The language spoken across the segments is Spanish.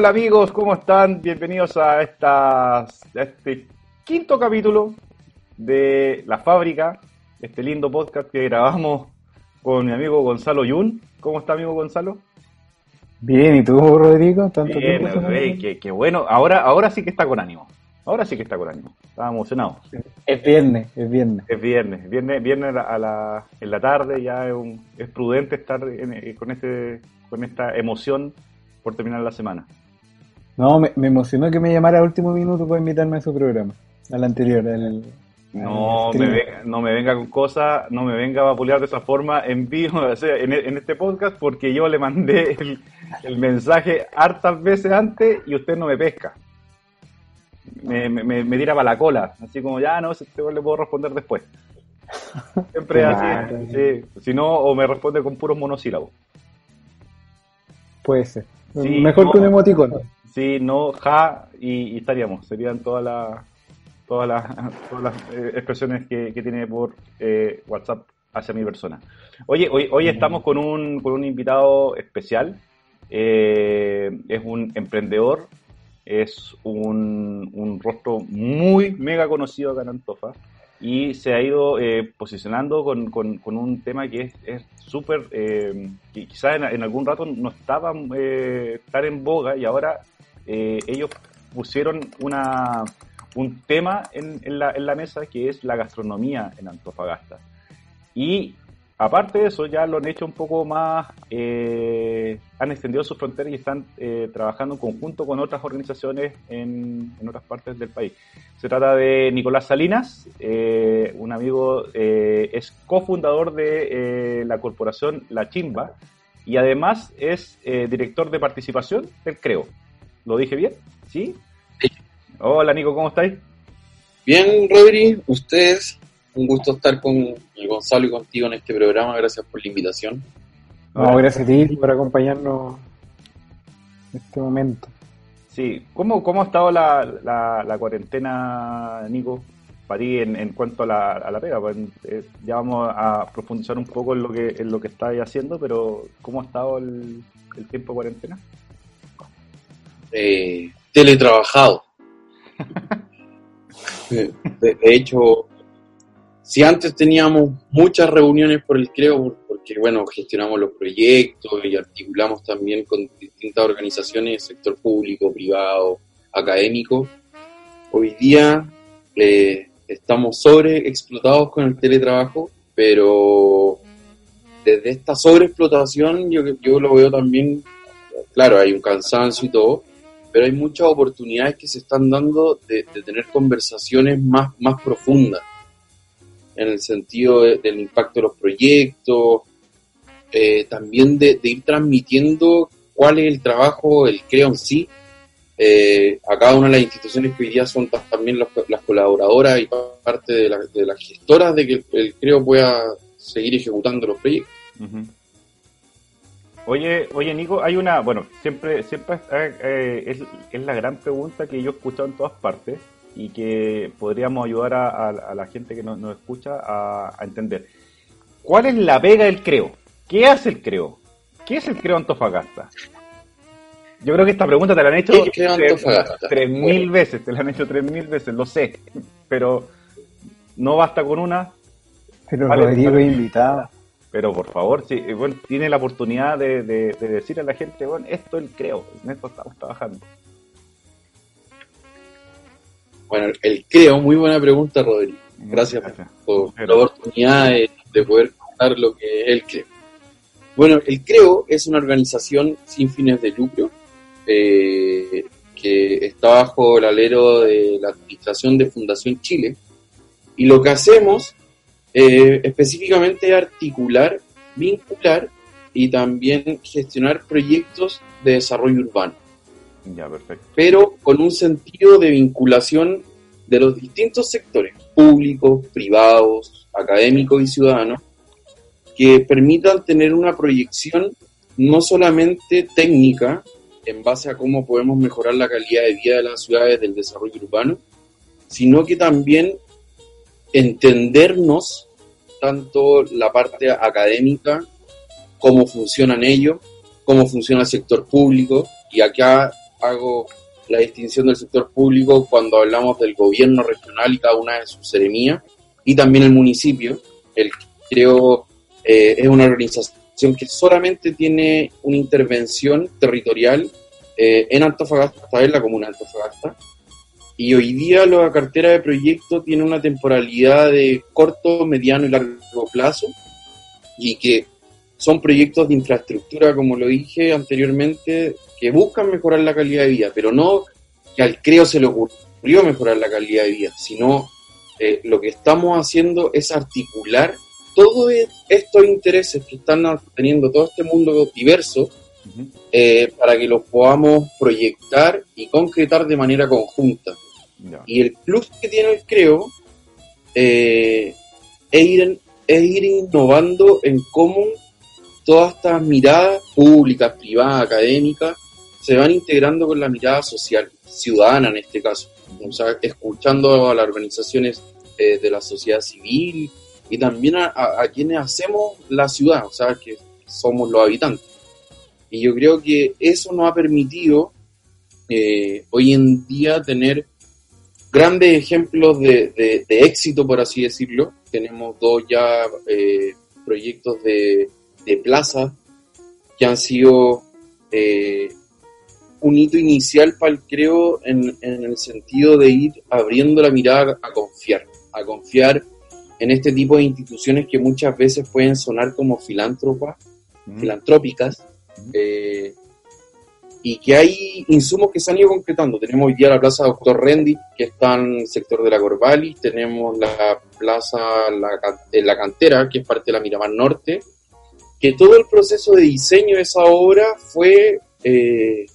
Hola amigos, ¿cómo están? Bienvenidos a, esta, este quinto capítulo de La Fábrica, este lindo podcast que grabamos con mi amigo Gonzalo Yun. ¿Cómo está amigo Gonzalo? Bien, ¿y tú, Rodrigo? ¿Tanto Bien, qué, qué, bueno. Ahora, ahora sí que está con ánimo. Ahora sí que está con ánimo. Estaba emocionado. Es viernes, es viernes. Es viernes. Viernes, viernes a la, en la tarde ya es, un, es prudente estar eh, con, este, con esta emoción por terminar la semana. No, me, emocionó que me llamara a último minuto para invitarme a su programa, al anterior. no, me venga, no me venga con cosas, no me venga a vapulear de esa forma en vivo, en, este podcast, porque yo le mandé el, mensaje hartas veces antes y usted no me pesca. Me, me, me tira para la cola, así como ya no, este le puedo responder después. Siempre así, si no, o me responde con puros monosílabos. Puede ser. Mejor que un emoticono. Sí, no, ja, y, estaríamos. Serían todas las todas las, todas las eh, expresiones que, tiene por eh, WhatsApp hacia mi persona. Oye, hoy, hoy estamos con un, con un invitado especial. Eh, es un emprendedor, es un, un, rostro muy mega conocido acá en Antofa y se ha ido eh, posicionando con, con, un tema que es súper, que quizás en, algún rato no estaba tan en boga y ahora eh, ellos pusieron una, un tema en, en, la, en la mesa que es la gastronomía en Antofagasta. Y Aparte de eso, ya lo han hecho un poco más, eh, han extendido sus fronteras y están eh, trabajando en conjunto con otras organizaciones en, otras partes del país. Se trata de Nicolás Salinas, eh, un amigo, es cofundador de la corporación La Chimba y además es director de participación del CREO. ¿Lo dije bien? ¿Sí? sí. Hola Nico, ¿cómo estáis? Bien, Rodri, ustedes. Un gusto estar con Gonzalo y contigo en este programa. Gracias por la invitación. No, gracias a ti por acompañarnos en este momento. Sí, ¿cómo, cómo ha estado la, la, cuarentena, Nico, para ti en, cuanto a la, a la pega? Pues, eh, ya vamos a profundizar un poco en lo que en lo que estáis haciendo, pero ¿cómo ha estado el, tiempo de cuarentena? Eh, teletrabajado. de, hecho, si antes teníamos muchas reuniones por el CREO, porque bueno, gestionamos los proyectos y articulamos también con distintas organizaciones, sector público, privado, académico, hoy día eh, estamos sobreexplotados con el teletrabajo, pero desde esta sobreexplotación yo, yo lo veo también, claro, hay un cansancio y todo, pero hay muchas oportunidades que se están dando de, tener conversaciones más, más profundas en el sentido del impacto de los proyectos, eh, también de, ir transmitiendo cuál es el trabajo, el CREO en sí, eh, a cada una de las instituciones que hoy día son también las, colaboradoras y parte de, las gestoras de que el, CREO pueda seguir ejecutando los proyectos. Oye, oye Nico, hay una, bueno, siempre, siempre eh, es, es, la gran pregunta que yo he escuchado en todas partes, y que podríamos ayudar a, la gente que nos, escucha a, entender. ¿Cuál es la pega del creo? ¿Qué hace el creo? ¿Qué es el creo Antofagasta? Yo creo que esta pregunta te la han hecho tres mil veces, te la han hecho tres mil veces, lo sé, pero no basta con una. Pero Rodrigo es invitado. Pero por favor, si bueno, tiene la oportunidad de, de, decir a la gente, bueno, esto es el creo, en esto estamos trabajando. Bueno, el creo, muy buena pregunta, Rodrigo. Gracias, por la oportunidad de, poder contar lo que es el creo. Bueno, el creo es una organización sin fines de lucro eh, que está bajo el alero de la administración de Fundación Chile. Y lo que hacemos eh, específicamente es articular, vincular y también gestionar proyectos de desarrollo urbano. Ya, perfecto. Pero con un sentido de vinculación de los distintos sectores, públicos, privados, académicos y ciudadanos, que permitan tener una proyección no solamente técnica, en base a cómo podemos mejorar la calidad de vida de las ciudades del desarrollo urbano, sino que también entendernos tanto la parte académica, cómo funcionan ellos, cómo funciona el sector público, y acá hago la distinción del sector público cuando hablamos del gobierno regional y cada una de sus seremías, y también el municipio. El creo eh, es una organización que solamente tiene una intervención territorial eh, en Antofagasta, en la comuna de Antofagasta, y hoy día la cartera de proyectos tiene una temporalidad de corto, mediano y largo plazo, y que son proyectos de infraestructura, como lo dije anteriormente, que buscan mejorar la calidad de vida, pero no que al creo se le ocurrió mejorar la calidad de vida, sino eh, lo que estamos haciendo es articular todos estos intereses que están teniendo todo este mundo diverso eh, para que los podamos proyectar y concretar de manera conjunta. Y el plus que tiene el creo eh, es, ir, es ir innovando en cómo todas estas miradas públicas, privadas, académicas, se van integrando con la mirada social, ciudadana en este caso, o sea, escuchando a las organizaciones eh, de la sociedad civil y también a, quienes hacemos la ciudad, o sea, que somos los habitantes. Y yo creo que eso nos ha permitido eh, hoy en día tener grandes ejemplos de, éxito, por así decirlo. Tenemos dos ya eh, proyectos de, de plaza que han sido eh, un hito inicial para el creo en, el sentido de ir abriendo la mirada a confiar, a confiar en este tipo de instituciones que muchas veces pueden sonar como filántropas, filantrópicas, eh, y que hay insumos que se han ido concretando. Tenemos hoy día la Plaza Doctor Rendi, que está en el sector de la Corvalis, tenemos la Plaza la, la Cantera, que es parte de la Miramar Norte, que todo el proceso de diseño de esa obra fue eh,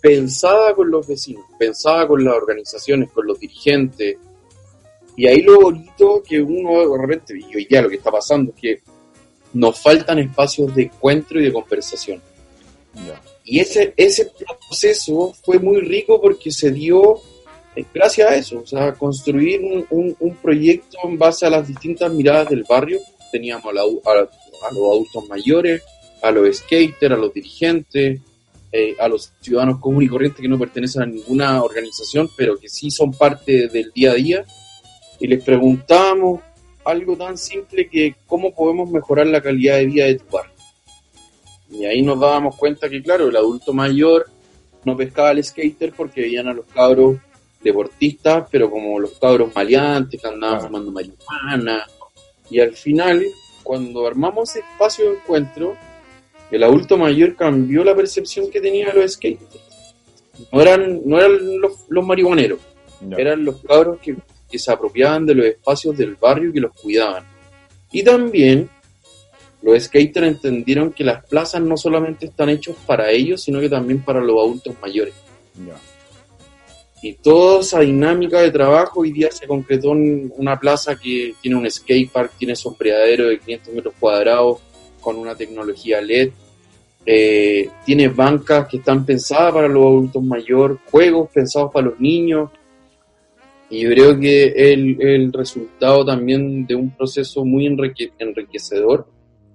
pensada con los vecinos, pensada con las organizaciones, con los dirigentes. Y ahí lo bonito que uno de repente, y hoy día lo que está pasando es que nos faltan espacios de encuentro y de conversación. Y ese, ese proceso fue muy rico porque se dio eh, gracias a eso, o sea, construir un, un, proyecto en base a las distintas miradas del barrio. Teníamos a, la, a, los adultos mayores, a los skaters, a los dirigentes, eh, a los ciudadanos comunes y corrientes que no pertenecen a ninguna organización, pero que sí son parte del día a día, y les preguntamos algo tan simple que cómo podemos mejorar la calidad de vida de tu barrio. Y ahí nos dábamos cuenta que, claro, el adulto mayor no pescaba al skater porque veían a los cabros deportistas, pero como los cabros maleantes que andaban fumando marihuana. Y al final cuando armamos ese espacio de encuentro, el adulto mayor cambió la percepción que tenía de los skaters. No eran, no eran los, los marihuaneros, eran los cabros que, se apropiaban de los espacios del barrio y que los cuidaban. Y también los skaters entendieron que las plazas no solamente están hechos para ellos, sino que también para los adultos mayores. Y toda esa dinámica de trabajo hoy día se concretó en una plaza que tiene un skatepark, tiene sombreadero de 500 metros cuadrados con una tecnología LED, eh, tiene bancas que están pensadas para los adultos mayores, juegos pensados para los niños. Y yo creo que el, el resultado también de un proceso muy enriquecedor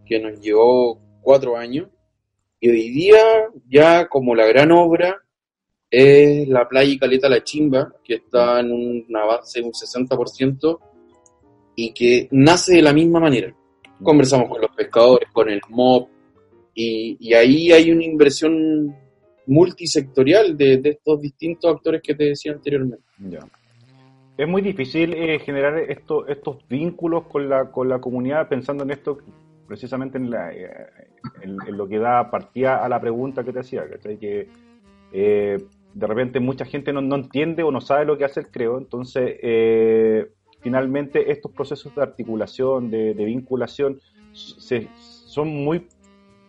que nos llevó cuatro años. Y hoy día, ya como la gran obra, es la playa y Caleta La Chimba, que está en una base de un 60% y que nace de la misma manera. Conversamos con los pescadores, con el MOP, y, ahí hay una inversión multisectorial de, estos distintos actores que te decía anteriormente. Es muy difícil eh, generar esto, estos vínculos con la, con la comunidad pensando en esto precisamente en, la, eh, lo que da partida a la pregunta que te hacía, que eh, de repente mucha gente no, no, entiende o no sabe lo que hace el creo, entonces eh, finalmente estos procesos de articulación, de, vinculación, se, son muy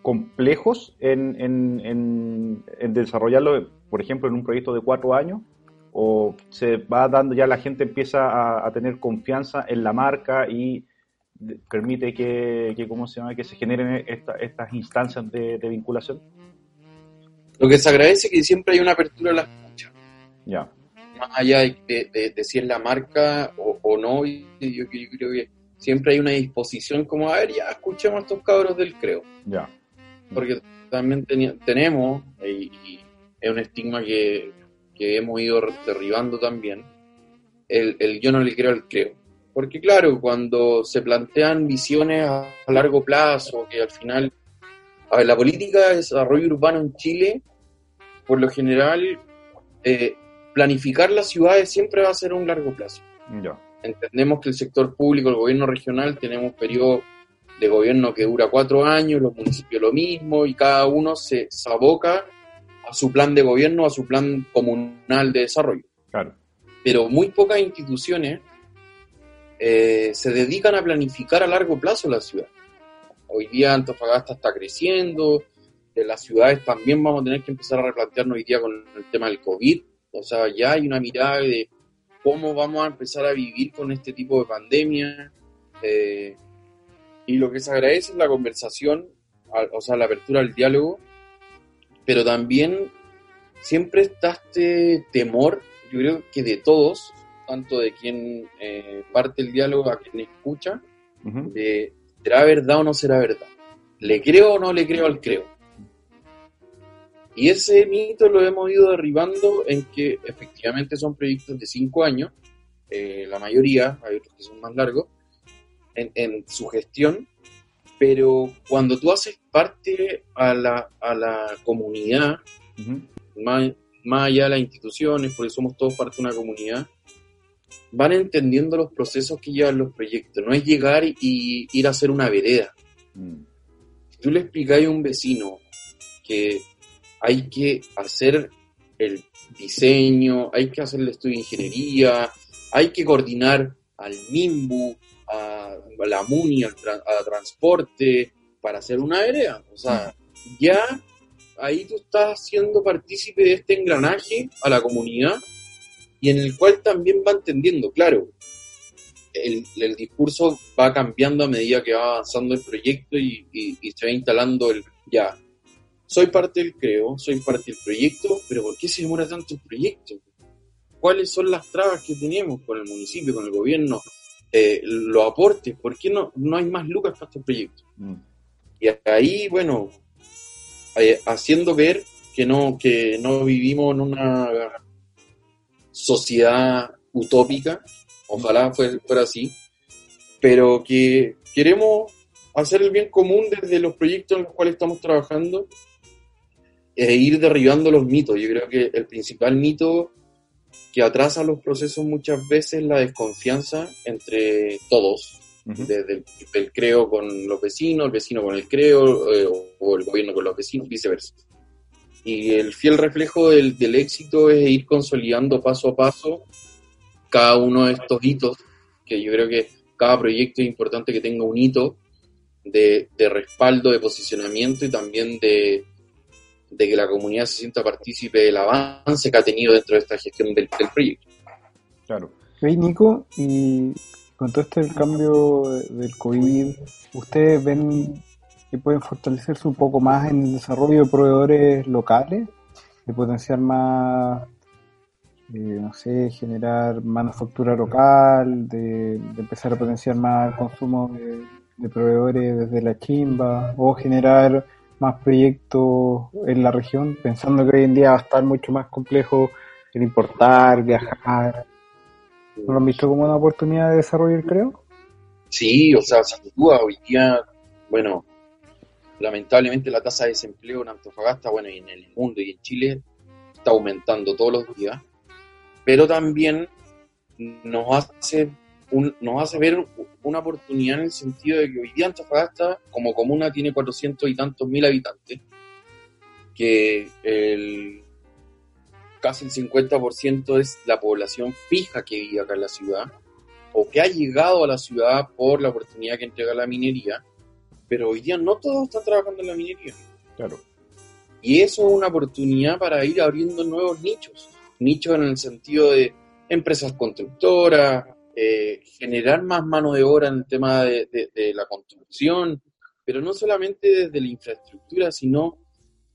complejos en, desarrollarlo, por ejemplo, en un proyecto de cuatro años, o se va dando ya la gente empieza a, tener confianza en la marca y permite que, que ¿cómo se llama? que se generen estas instancias de vinculación. Lo que se agradece es que siempre hay una apertura a la escucha. Ya. Más allá de, de, si es la marca o, no, y yo, creo que siempre hay una disposición como, a ver, ya escuchemos a estos cabros del creo. Ya. Porque también tenemos, y, es un estigma que, que hemos ido derribando también, el, el yo no le creo al creo. Porque claro, cuando se plantean visiones a, largo plazo, que al final, a ver, la política de desarrollo urbano en Chile, por lo general, eh, planificar las ciudades siempre va a ser un largo plazo. Ya. Entendemos que el sector público, el gobierno regional, tenemos periodo de gobierno que dura cuatro años, los municipios lo mismo, y cada uno se, se aboca a su plan de gobierno, a su plan comunal de desarrollo. Claro. Pero muy pocas instituciones eh, se dedican a planificar a largo plazo la ciudad. Hoy día Antofagasta está creciendo, de las ciudades también vamos a tener que empezar a replantearnos hoy día con el tema del COVID. O sea, ya hay una mirada de cómo vamos a empezar a vivir con este tipo de pandemia. Eh, y lo que se agradece es la conversación, o sea, la apertura al diálogo, pero también siempre está este temor, yo creo que de todos, tanto de quien eh, parte el diálogo a quien escucha, Ujú. de ¿será verdad o no será verdad? ¿Le creo o no le creo al creo? Y ese mito lo hemos ido derribando en que efectivamente son proyectos de cinco años, eh, la mayoría, hay otros que son más largos, en, en su gestión, pero cuando tú haces parte a la, a la comunidad, Ujú. más, más allá de las instituciones, porque somos todos parte de una comunidad, van entendiendo los procesos que llevan los proyectos. No es llegar y, y ir a hacer una vereda. Mm. Si tú le explicáis a un vecino que hay que hacer el diseño, hay que hacer el estudio de ingeniería, hay que coordinar al MIMBU, a, a la MUNI, al tra- a transporte, para hacer una vereda. O sea, ya ahí tú estás siendo partícipe de este engranaje a la comunidad y en el cual también va entendiendo, claro, el, el discurso va cambiando a medida que va avanzando el proyecto y, y- y se va instalando el ya. Soy parte del creo, soy parte del proyecto, pero ¿por qué se demora tanto el proyecto? ¿Cuáles son las trabas que tenemos con el municipio, con el gobierno? Eh, los aportes, ¿por qué no, no hay más lucas para estos proyectos? Mm. Y ahí, bueno, eh, haciendo ver que no, que no vivimos en una sociedad utópica, ojalá fuera, fuera así, pero que queremos hacer el bien común desde los proyectos en los cuales estamos trabajando e ir derribando los mitos. Yo creo que el principal mito que atrasa los procesos muchas veces es la desconfianza entre todos, desde el, el creo con los vecinos, el vecino con el creo, eh, o, o el gobierno con los vecinos, viceversa. Y el fiel reflejo del, del éxito es ir consolidando paso a paso cada uno de estos hitos, que yo creo que cada proyecto es importante que tenga un hito de, de respaldo, de posicionamiento y también de, de que la comunidad se sienta partícipe del avance que ha tenido dentro de esta gestión del, del proyecto. Claro. Oye, Nico, y con todo este cambio de- del COVID, ¿ustedes ven que pueden fortalecerse un poco más en el desarrollo de proveedores locales? De potenciar más, eh, no sé, generar manufactura local, de, empezar a potenciar más el consumo de, de proveedores desde la chimba, o generar más proyectos en la región, pensando que hoy en día va a estar mucho más complejo el importar, viajar. ¿No lo han visto como una oportunidad de desarrollo, creo? Sí, o sea, sin duda, hoy día, bueno, lamentablemente la tasa de desempleo en Antofagasta, bueno, y en el mundo y en Chile está aumentando todos los días, pero también nos hace, nos hace ver una oportunidad en el sentido de que hoy día Antofagasta, como comuna, tiene 400 y tantos mil habitantes, que el, casi el 50% es la población fija que vive acá en la ciudad, o que ha llegado a la ciudad por la oportunidad que entrega la minería, pero hoy día no todos están trabajando en la minería. Claro. Y eso es una oportunidad para ir abriendo nuevos nichos. Nichos en el sentido de empresas constructoras, eh, generar más mano de obra en el tema de, de- de la construcción, pero no solamente desde la infraestructura, sino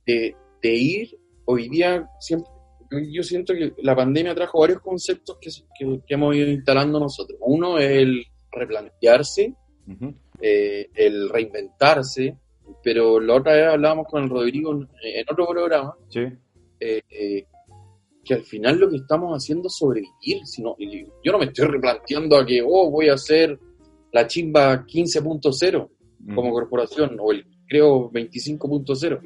de, de ir hoy día, siempre, yo- siento que la pandemia trajo varios conceptos que, que- que hemos ido instalando nosotros. Uno es el replantearse, Ujú. Eh, el reinventarse, pero la otra vez hablábamos con el Rodrigo en, en otro programa Sí. eh, eh, que al final lo que estamos haciendo es sobrevivir. Sino, yo no me estoy replanteando a que, oh, voy a hacer la chimba 15.0 como mm. corporación o el creo 25.0.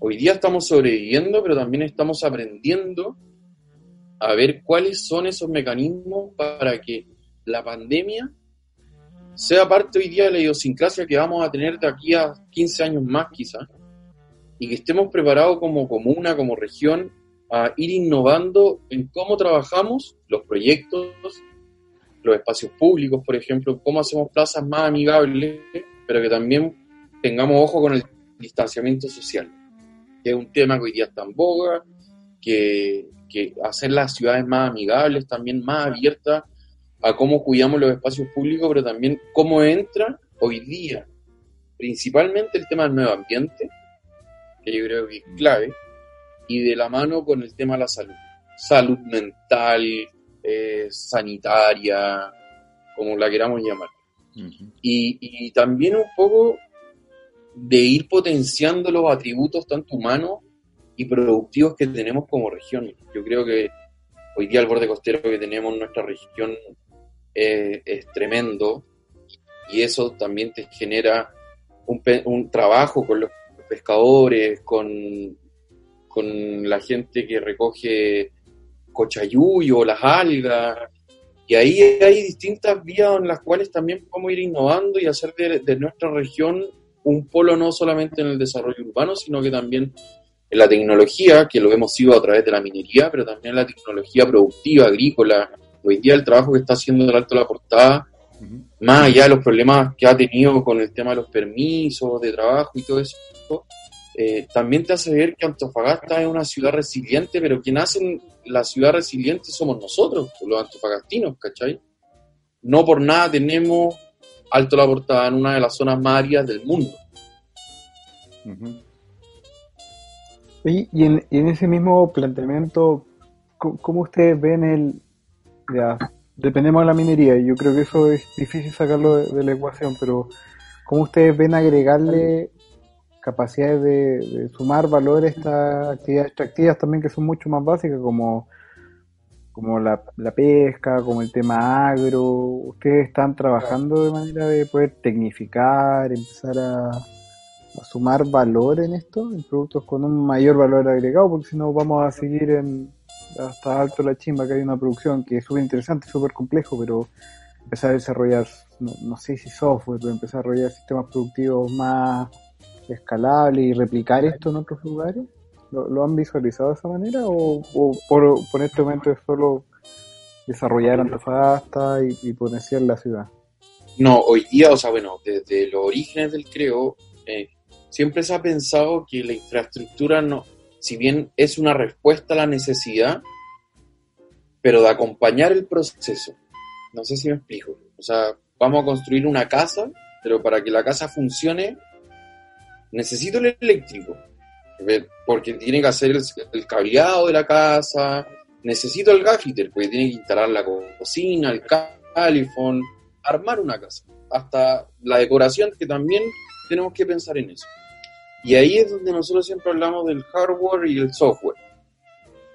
Hoy día estamos sobreviviendo, pero también estamos aprendiendo a ver cuáles son esos mecanismos para que la pandemia sea parte hoy día de la idiosincrasia que vamos a tener de aquí a 15 años más quizás, y que estemos preparados como comuna, como región, a ir innovando en cómo trabajamos los proyectos, los espacios públicos, por ejemplo, cómo hacemos plazas más amigables, pero que también tengamos ojo con el distanciamiento social, que es un tema que hoy día está en boga, que, que hacer las ciudades más amigables, también más abiertas a cómo cuidamos los espacios públicos, pero también cómo entra hoy día, principalmente el tema del medio ambiente, que yo creo que es clave, y de la mano con el tema de la salud. Salud mental, eh, sanitaria, como la queramos llamar. y, y también un poco de ir potenciando los atributos tanto humanos y productivos que tenemos como región. Yo creo que hoy día el borde costero que tenemos en nuestra región es tremendo y eso también te genera un, un trabajo con los pescadores, con, con la gente que recoge cochayuyo, las algas, y ahí hay distintas vías en las cuales también podemos ir innovando y hacer de, de, nuestra región un polo no solamente en el desarrollo urbano, sino que también en la tecnología, que lo hemos sido a través de la minería, pero también en la tecnología productiva, agrícola. Hoy día el trabajo que está haciendo el Alto de la Portada, más allá de los problemas que ha tenido con el tema de los permisos de trabajo y todo eso, eh, también te hace ver que Antofagasta es una ciudad resiliente, pero quien hace la ciudad resiliente somos nosotros, los antofagastinos, ¿cachai? No por nada tenemos Alto la Portada en una de las zonas más áridas del mundo. Y, en, ese mismo planteamiento, ¿cómo, ustedes ven el... Ya, dependemos de la minería, y yo creo que eso es difícil sacarlo de, la ecuación, pero ¿cómo ustedes ven agregarle capacidades de, sumar valor a estas actividades extractivas también que son mucho más básicas, como, como la, la pesca, como el tema agro? ¿Ustedes están trabajando de manera de poder tecnificar, empezar a a sumar valor en esto, en productos con un mayor valor agregado, porque si no vamos a seguir en hasta alto la chimba, que hay una producción que es súper interesante, súper complejo, pero empezar a desarrollar, no, sé si software, pero empezar a desarrollar sistemas productivos más escalables y replicar esto en otros lugares. ¿Lo, han visualizado de esa manera o, por, por, este momento es solo desarrollar Antofagasta y, y potenciar la ciudad? No, hoy día, o sea, bueno, desde los orígenes del creo, eh, siempre se ha pensado que la infraestructura no, si bien es una respuesta a la necesidad, pero de acompañar el proceso. No sé si me explico. O sea, vamos a construir una casa, pero para que la casa funcione, necesito el eléctrico. Porque tiene que hacer el, cableado de la casa, necesito el gaffiter, porque tiene que instalar la cocina, el califón, armar una casa. Hasta la decoración, que también tenemos que pensar en eso. Y ahí es donde nosotros siempre hablamos del hardware y el software.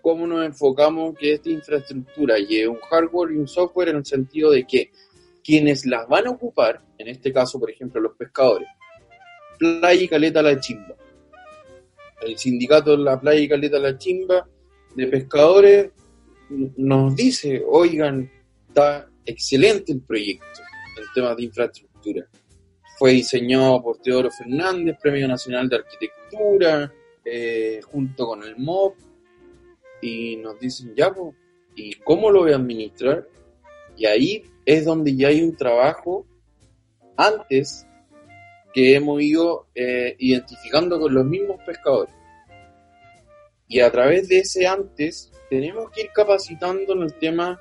Cómo nos enfocamos que esta infraestructura lleve un hardware y un software en el sentido de que quienes las van a ocupar, en este caso, por ejemplo, los pescadores, Playa y Caleta La Chimba. El sindicato de la Playa y Caleta La Chimba de pescadores nos dice, oigan, está excelente el proyecto en temas de infraestructura fue diseñado por Teodoro Fernández, Premio Nacional de Arquitectura, eh, junto con el MOB, y nos dicen, ya, ¿y cómo lo voy a administrar? Y ahí es donde ya hay un trabajo antes que hemos ido eh, identificando con los mismos pescadores. Y a través de ese antes tenemos que ir capacitando en el tema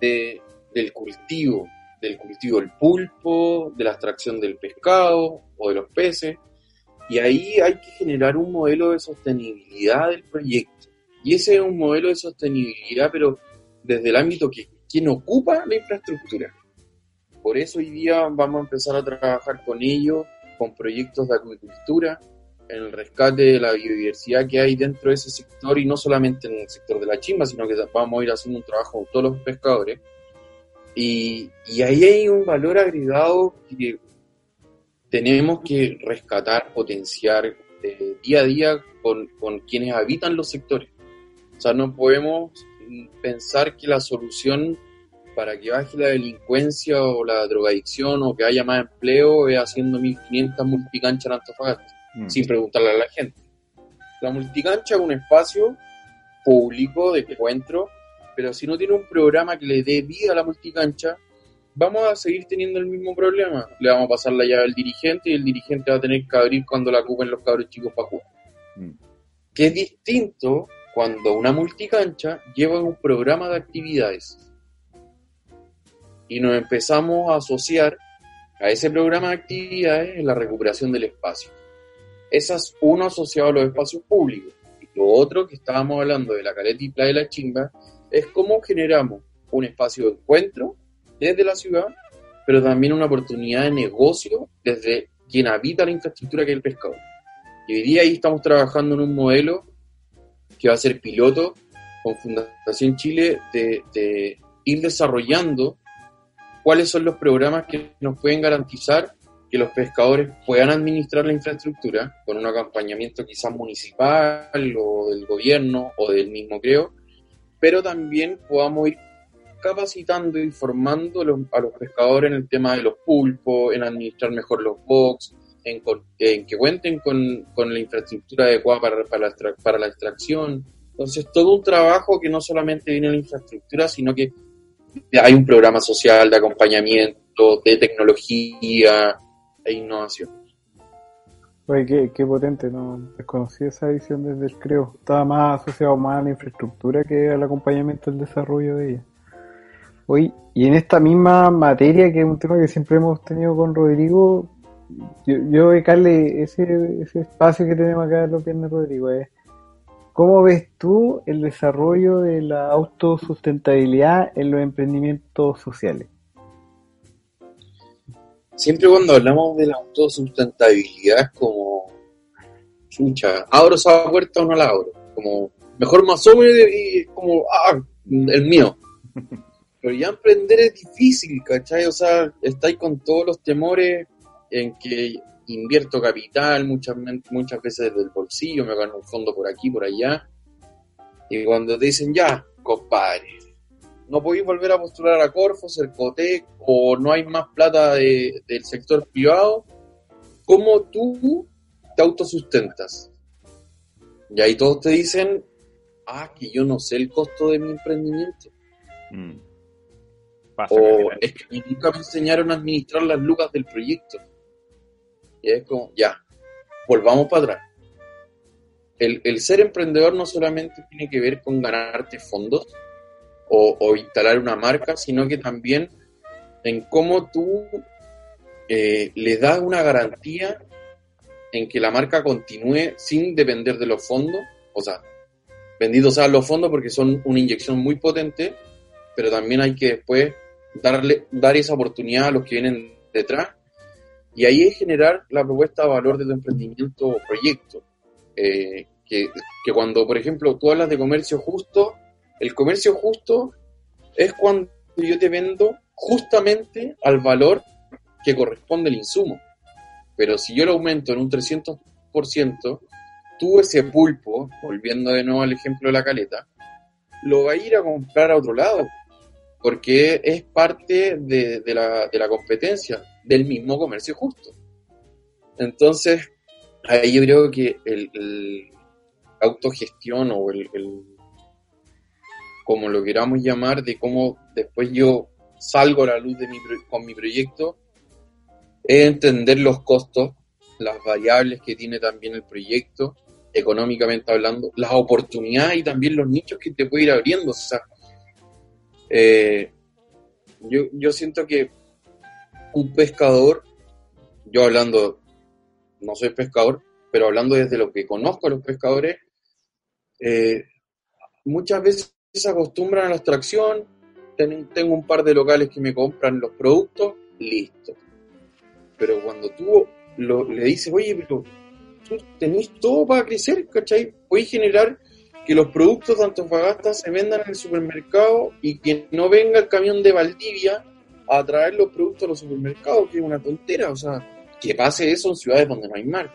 de, del cultivo, del cultivo del pulpo, de la extracción del pescado o de los peces. Y ahí hay que generar un modelo de sostenibilidad del proyecto. Y ese es un modelo de sostenibilidad, pero desde el ámbito que quien ocupa la infraestructura. Por eso hoy día vamos a empezar a trabajar con ellos, con proyectos de acuicultura, en el rescate de la biodiversidad que hay dentro de ese sector y no solamente en el sector de la chimba, sino que vamos a ir haciendo un trabajo con todos los pescadores. Y, y ahí hay un valor agregado que tenemos que rescatar, potenciar eh, día a día con, con quienes habitan los sectores. O sea, no podemos pensar que la solución para que baje la delincuencia o la drogadicción o que haya más empleo es haciendo 1500 multicanchas en Antofagasta, mm. sin preguntarle a la gente. La multicancha es un espacio público de encuentro, pero si no tiene un programa que le dé vida a la multicancha, vamos a seguir teniendo el mismo problema. Le vamos a pasar la llave al dirigente y el dirigente va a tener que abrir cuando la ocupen los cabros chicos para jugar. Mm. Que es distinto cuando una multicancha lleva un programa de actividades y nos empezamos a asociar a ese programa de actividades en la recuperación del espacio. Esa es uno asociado a los espacios públicos. Y lo otro que estábamos hablando de la caleta y playa de la chimba es cómo generamos un espacio de encuentro desde la ciudad, pero también una oportunidad de negocio desde quien habita la infraestructura que es el pescado. Y hoy día ahí estamos trabajando en un modelo que va a ser piloto con Fundación Chile de, de ir desarrollando cuáles son los programas que nos pueden garantizar que los pescadores puedan administrar la infraestructura con un acompañamiento quizás municipal o del gobierno o del mismo creo, pero también podamos ir capacitando y formando a los pescadores en el tema de los pulpos, en administrar mejor los box, en, que cuenten con, la infraestructura adecuada para, la, extracción. Entonces, todo un trabajo que no solamente viene en la infraestructura, sino que hay un programa social de acompañamiento, de tecnología e innovación. Oye, qué, potente, no desconocí esa visión desde el creo. Estaba más asociado más a la infraestructura que al acompañamiento del desarrollo de ella. Hoy, y en esta misma materia, que es un tema que siempre hemos tenido con Rodrigo, yo, yo ese, ese espacio que tenemos acá en los viernes, Rodrigo, es ¿Cómo ves tú el desarrollo de la autosustentabilidad en los emprendimientos sociales? Siempre cuando hablamos de la autosustentabilidad es como, chucha, ¿abro esa puerta o no la abro? Como, mejor más o menos y como, ah, el mío. Pero ya emprender es difícil, ¿cachai? O sea, estáis con todos los temores en que invierto capital muchas, muchas veces desde el bolsillo, me gano un fondo por aquí, por allá. Y cuando te dicen, ya, compadre, no podéis volver a postular a Corfo, Cercotec, o no hay más plata del sector privado, ¿cómo tú te autosustentas? Y ahí todos te dicen, ah, que yo no sé el costo de mi emprendimiento. Mm. o es que nunca me enseñaron a administrar las lucas del proyecto. Y es como, ya, volvamos para atrás. El, ser emprendedor no solamente tiene que ver con ganarte fondos o, instalar una marca, sino que también en cómo tú eh, le das una garantía en que la marca continúe sin depender de los fondos, o sea, vendidos sean los fondos porque son una inyección muy potente, pero también hay que después darle, dar esa oportunidad a los que vienen detrás y ahí es generar la propuesta de valor de tu emprendimiento o proyecto. Eh, que, cuando, por ejemplo, tú hablas de comercio justo, el comercio justo es cuando yo te vendo justamente al valor que corresponde el insumo. Pero si yo lo aumento en un 300%, tú ese pulpo, volviendo de nuevo al ejemplo de la caleta, lo va a ir a comprar a otro lado, porque es parte de, la, de la competencia del mismo comercio justo. Entonces, ahí yo creo que el, autogestión o el, como lo queramos llamar, de cómo después yo salgo a la luz de mi, con mi proyecto, es entender los costos, las variables que tiene también el proyecto, económicamente hablando, las oportunidades y también los nichos que te puede ir abriendo. O sea, eh, yo, yo siento que un pescador, yo hablando, no soy pescador, pero hablando desde lo que conozco a los pescadores, eh, muchas veces se acostumbran a la extracción, tengo un par de locales que me compran los productos, listo. Pero cuando tú le dices, oye, pero tú tenés todo para crecer, ¿cachai? Puedes generar que los productos de Antofagasta se vendan en el supermercado y que no venga el camión de Valdivia a traer los productos a los supermercados, que es una tontera, o sea, que pase eso en ciudades donde no hay mar.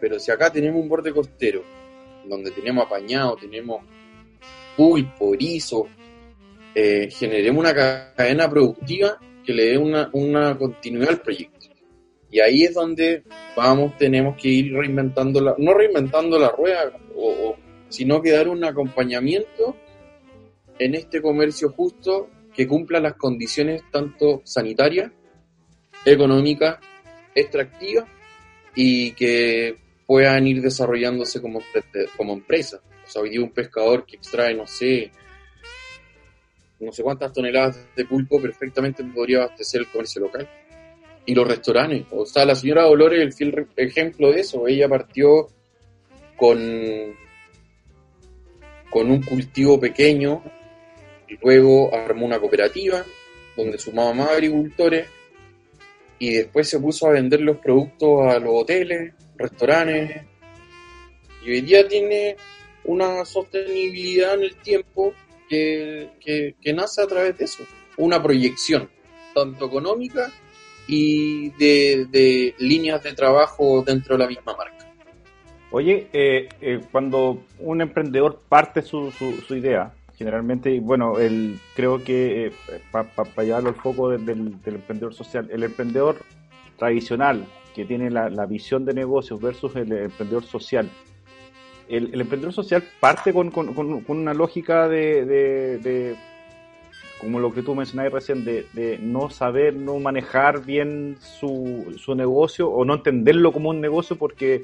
Pero si acá tenemos un borde costero, donde tenemos apañado, tenemos pulpo, erizo, eh, generemos una cadena productiva que le dé una, una continuidad al proyecto. Y ahí es donde vamos, tenemos que ir reinventando la, no reinventando la rueda, o, sino que dar un acompañamiento en este comercio justo que cumpla las condiciones tanto sanitarias, económicas, extractivas y que puedan ir desarrollándose como, como empresa. Sea, hoy día un pescador que extrae, no sé, no sé cuántas toneladas de pulpo perfectamente podría abastecer el comercio local. Y los restaurantes. O sea, la señora Dolores el fiel ejemplo de eso. Ella partió con, con un cultivo pequeño y luego armó una cooperativa donde sumaba más agricultores y después se puso a vender los productos a los hoteles, restaurantes. Y hoy día tiene una sostenibilidad en el tiempo que, nace a través de eso, una proyección, tanto económica y de, líneas de trabajo dentro de la misma marca. Oye, eh, eh, cuando un emprendedor parte su, su, idea, generalmente, bueno, el, creo que eh, para llevarlo al foco del, emprendedor social, el emprendedor tradicional que tiene la visión de negocios versus el emprendedor social, el, emprendedor social parte con, una lógica de, como lo que tú mencionabas recién, de, no saber, no manejar bien su, su negocio o no entenderlo como un negocio porque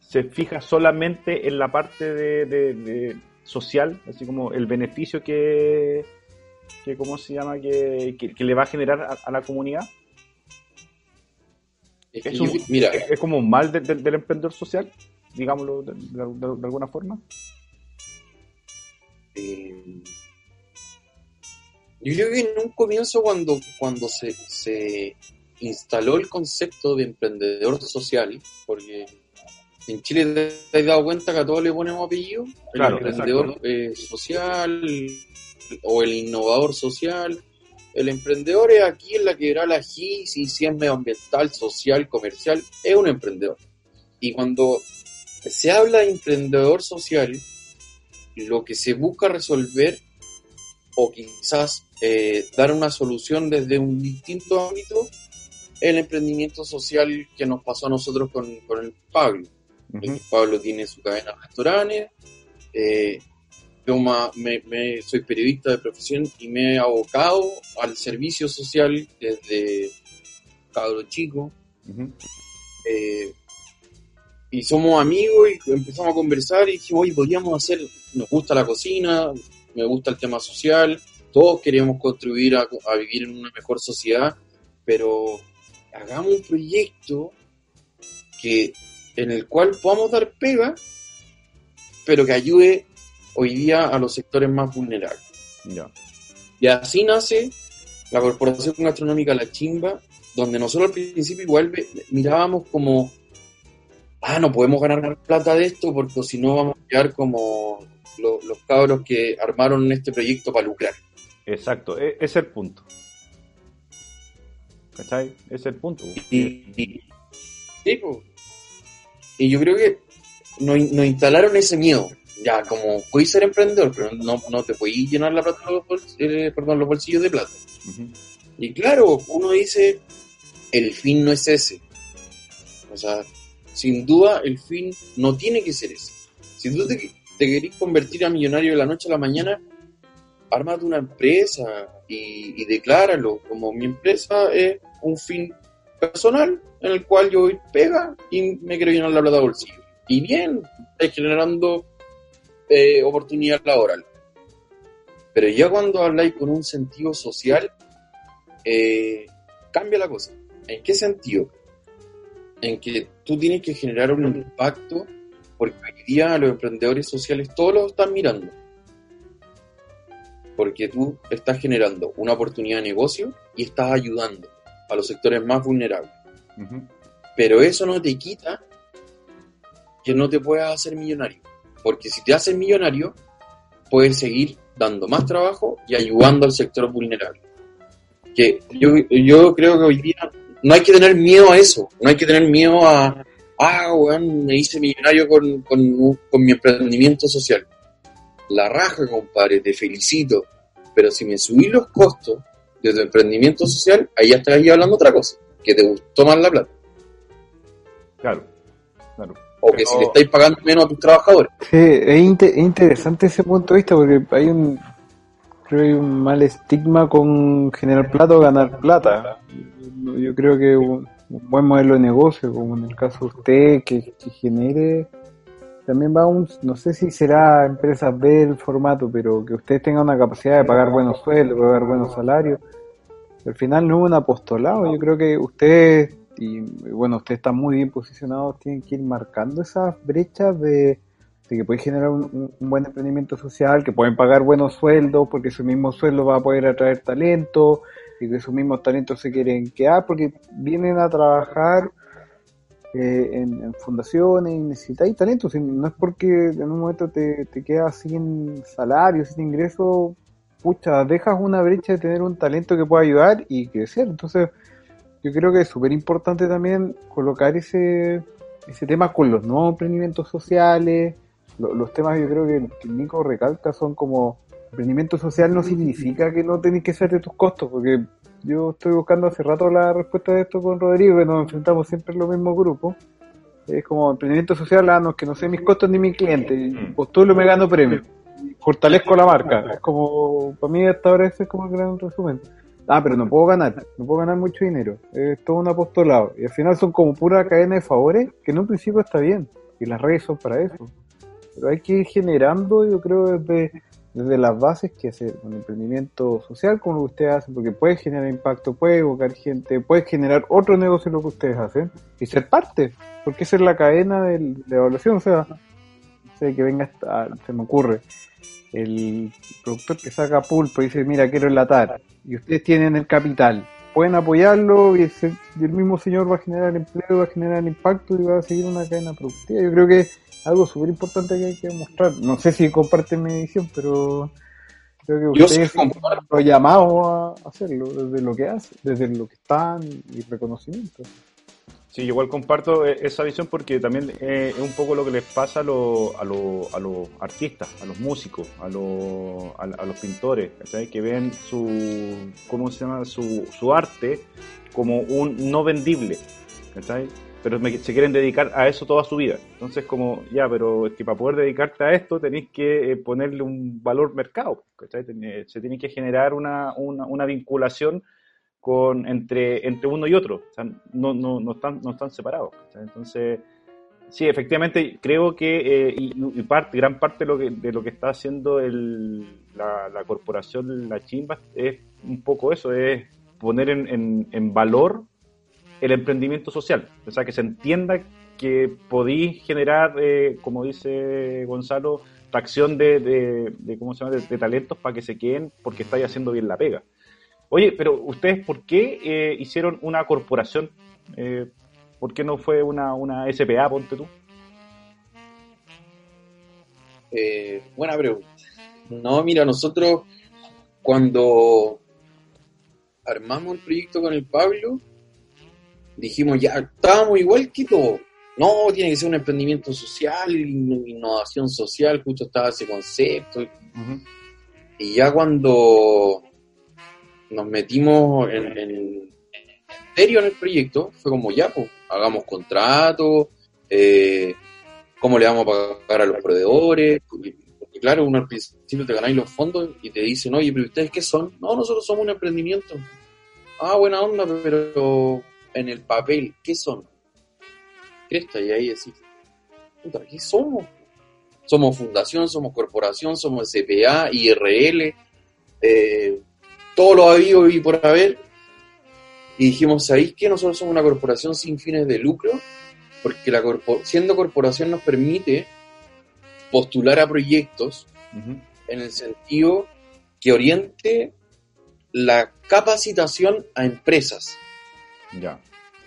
se fija solamente en la parte de, social, así como el beneficio que, que ¿cómo se llama?, que, le va a generar a, la comunidad. Es, mira, es, como un mal del emprendedor social digámoslo de, alguna forma? Eh, yo creo que en un comienzo cuando, cuando se, se instaló el concepto de emprendedor social, porque en Chile te has dado cuenta que a todos le ponemos apellido, el emprendedor eh, social o el innovador social. El emprendedor es aquí en la que verá la GIS y si es medioambiental, social, comercial, es un emprendedor. Y cuando se habla de emprendedor social, lo que se busca resolver o quizás eh, dar una solución desde un distinto ámbito, el emprendimiento social que nos pasó a nosotros con, el Pablo. Pablo tiene su cadena de restaurantes, eh, yo me, soy periodista de profesión y me he abocado al servicio social desde cabro chico y somos amigos y empezamos a conversar y dijimos, oye, podríamos hacer, nos gusta la cocina, me gusta el tema social, todos queremos contribuir a, vivir en una mejor sociedad, pero hagamos un proyecto que en el cual podamos dar pega, pero que ayude hoy día a los sectores más vulnerables. Y así nace la Corporación Gastronómica La Chimba, donde nosotros al principio igual mirábamos como ah, no podemos ganar plata de esto porque si no vamos a quedar como los cabros que armaron este proyecto para lucrar. Exacto, e, ese es el punto. ¿Cachai? Es el punto. Y, y, yo creo que nos, instalaron ese miedo. Ya, como puedes ser emprendedor, pero no, no te puedes llenar la plata, los, eh, perdón, los bolsillos de plata. Y claro, uno dice, el fin no es ese. O sea, sin duda el fin no tiene que ser ese. Si tú te, te querés convertir a millonario de la noche a la mañana, armate una empresa y, decláralo como mi empresa es un fin personal en el cual yo pega y me quiero llenar la plata de bolsillo. Y bien, es generando eh, oportunidad laboral. Pero ya cuando habláis con un sentido social, eh, cambia la cosa. ¿En qué sentido? En que tú tienes que generar un impacto, porque hoy día los emprendedores sociales todos lo están mirando. Porque tú estás generando una oportunidad de negocio y estás ayudando a los sectores más vulnerables. Pero eso no te quita que no te puedas hacer millonario. Porque si te haces millonario, puedes seguir dando más trabajo y ayudando al sector vulnerable. Que yo, yo creo que hoy día no hay que tener miedo a eso, no hay que tener miedo a, ah, weón, me hice millonario con, con, con mi emprendimiento social. La raja, compadre, te felicito. Pero si me subí los costos de tu emprendimiento social, ahí ya estás ahí hablando otra cosa, que te gustó más la plata. Claro, claro. O que si le estáis pagando menos a tus trabajadores. Sí, es, inte- es interesante ese punto de vista porque hay un creo hay un mal estigma con generar plata o ganar plata. Yo creo que un, buen modelo de negocio, como en el caso de usted, que, que genere, también va a un, no sé si será empresas B el formato, pero que ustedes tengan una capacidad de pagar buenos sueldos, pagar buenos salarios. Al final no es un apostolado, yo creo que ustedes, y bueno, ustedes están muy bien posicionados, tienen que ir marcando esas brechas de, que pueden generar un, buen emprendimiento social, que pueden pagar buenos sueldos, porque su mismo sueldo va a poder atraer talento, y que sus mismos talentos se quieren quedar, porque vienen a trabajar eh, en, fundaciones y necesitáis talento, no es porque en un momento te, te quedas sin salario, sin ingreso, pucha, dejas una brecha de tener un talento que pueda ayudar y crecer. Entonces, yo creo que es súper importante también colocar ese, ese tema con los nuevos emprendimientos sociales. Lo- los temas yo creo que, que Nico recalca son como emprendimiento social no significa que no tenés que ser de tus costos, porque yo estoy buscando hace rato la respuesta de esto con Rodrigo, que nos enfrentamos siempre en los mismos grupos. Es como emprendimiento social, ah, no, es que no sé mis costos ni mi cliente, y postulo me gano premio. Fortalezco la marca. Es como, para mí hasta ahora ese es como el gran resumen. Ah, pero no puedo ganar, no puedo ganar mucho dinero. Es todo un apostolado. Y al final son como pura cadena de favores, que en un principio está bien. Y las redes son para eso. Pero hay que ir generando, yo creo, desde, desde las bases que hacer un emprendimiento social como lo que ustedes hacen, porque puede generar impacto, puede evocar gente, puede generar otro negocio lo que ustedes hacen y ser parte, porque esa es la cadena del- de evaluación. O sea, no sé, que venga, hasta, se me ocurre, el productor que saca pulpo y dice, mira, quiero enlatar, y ustedes tienen el capital, pueden apoyarlo y, ese- y el mismo señor va a generar empleo, va a generar impacto y va a seguir una cadena productiva. Yo creo que es algo súper importante que hay que mostrar. No sé si comparten mi visión, pero creo que Yo sí ustedes comparto. lo llamados a hacerlo, desde lo que hacen, desde lo que están y reconocimiento. Sí, igual comparto eh, esa visión porque también eh, es un poco lo que les pasa a, los a, los- a los artistas, a los músicos, a los, a, a los pintores, ¿cachai? Que ven su, ¿cómo se llama? Su, su arte como un no vendible, ¿cachai? Pero me- se quieren dedicar a eso toda su vida. Entonces, como, ya, pero es que para poder dedicarte a esto tenéis que eh, ponerle un valor mercado, ¿cachai? Tiene- Se tiene que generar una, una, vinculación con entre, entre uno y otro. No, no, no, están, no están separados. ¿cachai? Entonces, sí, efectivamente, creo que eh, y, parte, gran parte de lo que, de lo que está haciendo el, la, la corporación La Chimba es un poco eso, es poner en, en valor el emprendimiento social. O sea, que se entienda que podéis generar, eh, como dice Gonzalo, tracción de, de, de, ¿cómo se llama? de, talentos para que se queden porque estáis haciendo bien la pega. Oye, pero ustedes, ¿por qué eh, hicieron una corporación? Eh, ¿Por qué no fue una, una SPA, ponte tú? Eh, buena pregunta. No, mira, nosotros cuando armamos el proyecto con el Pablo, dijimos, ya, estábamos igual que todo. No, tiene que ser un emprendimiento social, in- innovación social, justo estaba ese concepto. Y ya cuando nos metimos en, en- en serio en el proyecto, fue como ya, pues, hagamos contratos, eh, cómo le vamos a pagar a los proveedores, porque, porque claro, uno al principio te ganáis los fondos y te dicen, oye, pero ¿ustedes qué son? No, nosotros somos un emprendimiento. Ah, buena onda, pero en el papel, ¿qué son? Cresta, y ahí decís, puta, ¿qué somos? Somos fundación, somos corporación, somos SPA, IRL, eh, todo lo habido y por haber. Y dijimos, ¿sabéis que nosotros somos una corporación sin fines de lucro? Porque la corpo- siendo corporación nos permite postular a proyectos en el sentido que oriente la capacitación a empresas. Ya.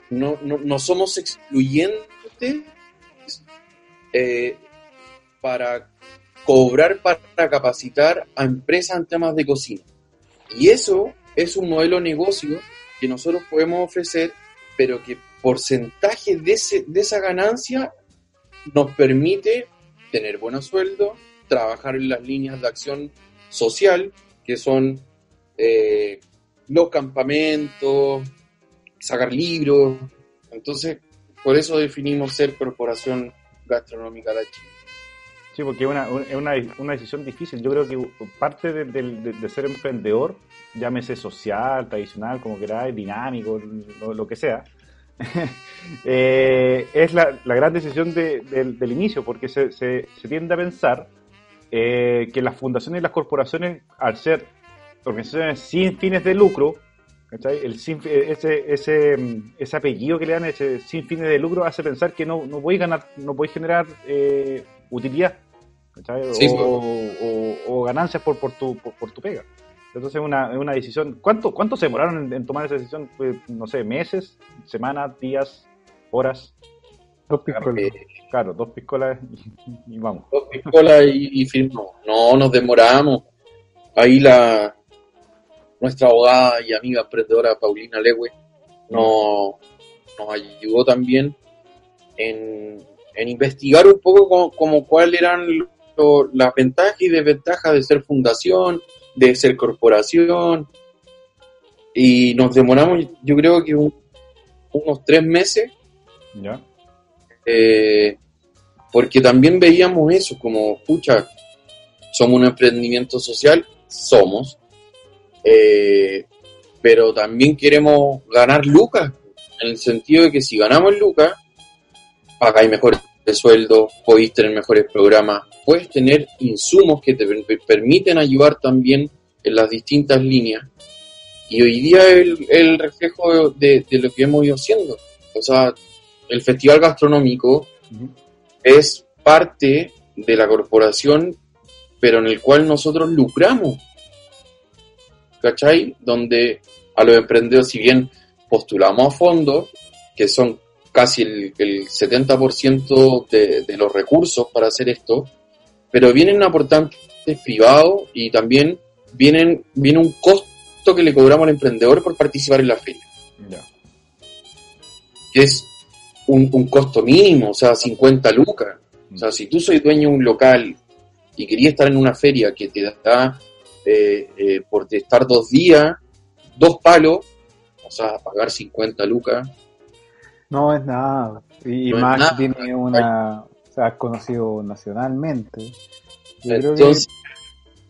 No, no, no somos excluyentes eh, para cobrar para capacitar a empresas en temas de cocina. Y eso es un modelo de negocio que nosotros podemos ofrecer, pero que porcentaje de, ese, de esa ganancia nos permite tener buenos sueldos, trabajar en las líneas de acción social, que son eh, los campamentos, sacar libros. Entonces, por eso definimos ser Corporación Gastronómica de Chile. Sí, porque es una, una, una, decisión difícil. Yo creo que parte de, de, de, ser emprendedor, llámese social, tradicional, como queráis, dinámico, lo, que sea, eh, es la, gran decisión de, del inicio, porque se, se, se, tiende a pensar eh, que las fundaciones y las corporaciones, al ser organizaciones sin fines de lucro, el sin, ese, ese, ese apellido que le dan, ese sin fines de lucro, hace pensar que no, no podéis ganar, no podéis generar eh, utilidad sí, o, o, o, ganancias por, por, tu, por, por tu pega. Entonces es una, una decisión. ¿Cuánto, ¿Cuánto se demoraron en, en tomar esa decisión? Pues, no sé, meses, semanas, días, horas. Dos piscolas. Claro, dos piscolas y, y vamos. Dos piscolas y, y firmamos. No, nos demoramos. Ahí la nuestra abogada y amiga emprendedora Paulina Lewe nos, nos ayudó también en, en, investigar un poco como, como cuáles eran lo, las ventajas y desventajas de ser fundación, de ser corporación. Y nos demoramos, yo creo que un, unos tres meses. ¿Ya? Eh, porque también veíamos eso, como, escucha, somos un emprendimiento social, somos, eh, pero también queremos ganar lucas, en el sentido de que si ganamos lucas, pagáis mejores sueldos, podéis tener mejores programas, puedes tener insumos que te permiten ayudar también en las distintas líneas. Y hoy día es el, el reflejo de, de, lo que hemos ido haciendo. O sea, el festival gastronómico uh -huh. es parte de la corporación, pero en el cual nosotros lucramos. ¿Cachai? Donde a los emprendedores, si bien postulamos a fondos, que son casi el, el 70% de, de los recursos para hacer esto, pero vienen aportantes privados y también vienen, viene un costo que le cobramos al emprendedor por participar en la feria. Yeah. Que es un, un, costo mínimo, o sea, 50 lucas. Mm. O sea, si tú soy dueño de un local y querías estar en una feria que te da eh, eh, por estar dos días, dos palos, o sea, pagar 50 lucas. No es nada. Y no nada. tiene una. O sea, es conocido nacionalmente. Yo Entonces, creo que es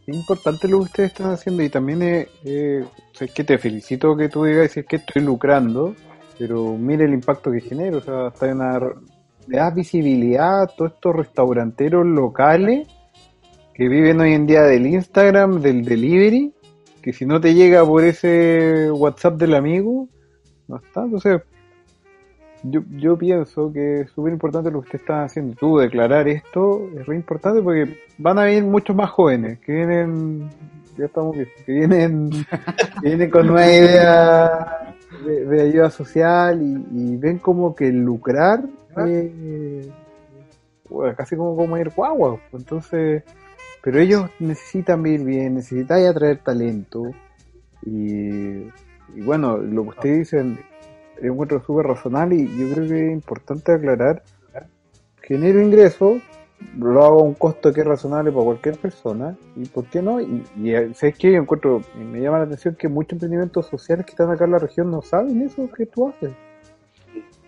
importante lo que ustedes están haciendo y también es, eh, es que te felicito que tú digas es que estoy lucrando, pero mire el impacto que genera, o sea, está en una, le das visibilidad a todos estos restauranteros locales que viven hoy en día del Instagram, del delivery, que si no te llega por ese WhatsApp del amigo, no está, entonces yo, yo pienso que es súper importante lo que usted está haciendo. Tú declarar esto es re importante porque van a venir muchos más jóvenes que vienen, ya estamos viendo, que vienen, que vienen con nueva idea de, de ayuda social y, y, ven como que lucrar eh, bueno, casi como comer guagua. Entonces, pero ellos necesitan vivir bien, necesitan atraer talento. Y, bueno, lo que ustedes dicen yo encuentro súper razonable y yo creo que es importante aclarar genero ingresos lo hago a un costo que es razonable para cualquier persona. Y por qué no y, y sabes que yo encuentro me llama la atención que muchos emprendimientos sociales que están acá en la región no saben eso que tú haces.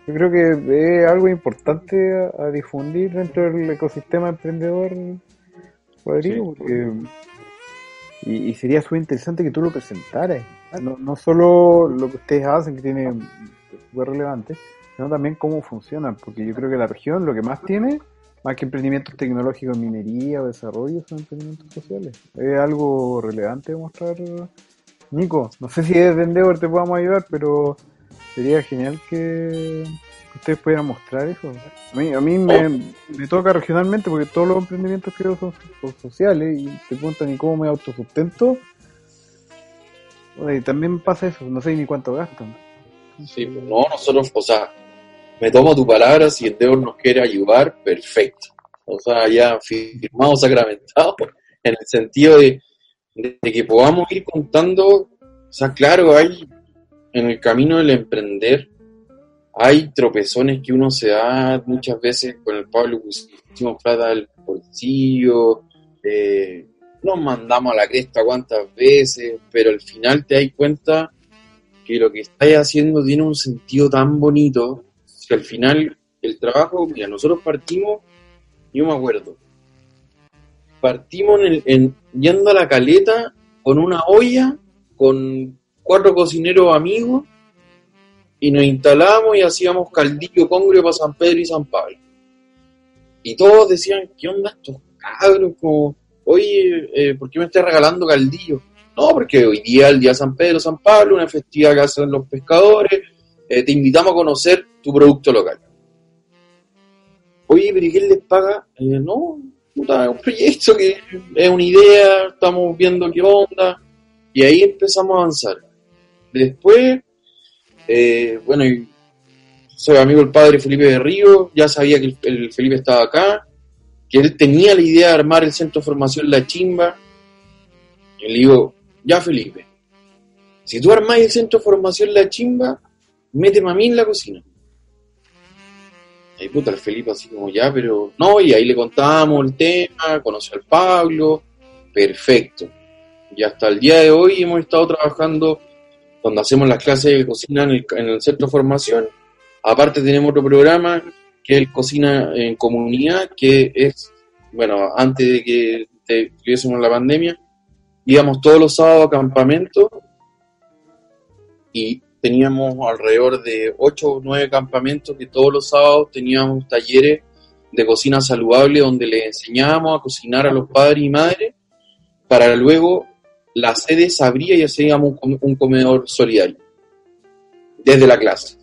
Yo creo que es algo importante a difundir dentro del ecosistema emprendedor Rodrigo sí, porque y, y sería súper interesante que tú lo presentaras no, no solo lo que ustedes hacen que tiene súper relevante, sino también cómo funcionan, porque yo creo que la región lo que más tiene, más que emprendimientos tecnológicos en minería o desarrollo, son emprendimientos sociales. Es algo relevante mostrar. Nico, no sé si desde Endeavor te podamos ayudar, pero sería genial que ustedes pudieran mostrar eso. A mí, a mí me, me, toca regionalmente porque todos los emprendimientos que son, son sociales y te preguntan ¿y cómo me autosustento? Y también pasa eso, no sé ni cuánto gastan. Sí, no, nosotros, o sea, me tomo tu palabra, si Endeavor nos quiere ayudar, perfecto. o sea, ya firmado, sacramentado, en el sentido de, de que podamos ir contando, o sea, claro, hay en el camino del emprender, hay tropezones que uno se da muchas veces con el Pablo, pusimos plata del bolsillo, eh, nos mandamos a la cresta cuántas veces, pero al final te das cuenta que lo que estáis haciendo tiene un sentido tan bonito que al final el trabajo, mira, nosotros partimos, yo me acuerdo, partimos en, yendo a la caleta con una olla, con cuatro cocineros amigos, y nos instalamos y hacíamos caldillo congrio para San Pedro y San Pablo. Y todos decían, ¿qué onda estos cabros? Como, oye, eh, ¿por qué me estás regalando caldillo? No, porque hoy día, el día San Pedro, San Pablo, una festividad que hacen los pescadores, eh, te invitamos a conocer tu producto local. Oye, pero ¿y quién les paga? Eh, no, puta, es un proyecto que es una idea, estamos viendo qué onda, y ahí empezamos a avanzar. Después, eh, bueno, soy amigo del padre Felipe de Río, ya sabía que el, Felipe estaba acá, que él tenía la idea de armar el centro de formación La Chimba, y le digo, ya Felipe, si tú armás el centro de formación La Chimba, méteme a mí en la cocina. Y puta, el Felipe así como ya, pero no, y ahí le contábamos el tema, conoció al Pablo, perfecto. Y hasta el día de hoy hemos estado trabajando donde hacemos las clases de cocina en el, centro de formación. Aparte tenemos otro programa que es el Cocina en Comunidad, que es, bueno, antes de que tuviésemos la pandemia, íbamos todos los sábados a campamento y teníamos alrededor de 8 o 9 campamentos que todos los sábados teníamos talleres de cocina saludable donde le enseñábamos a cocinar a los padres y madres para luego la sede se abría y hacíamos un, comedor solidario desde la clase.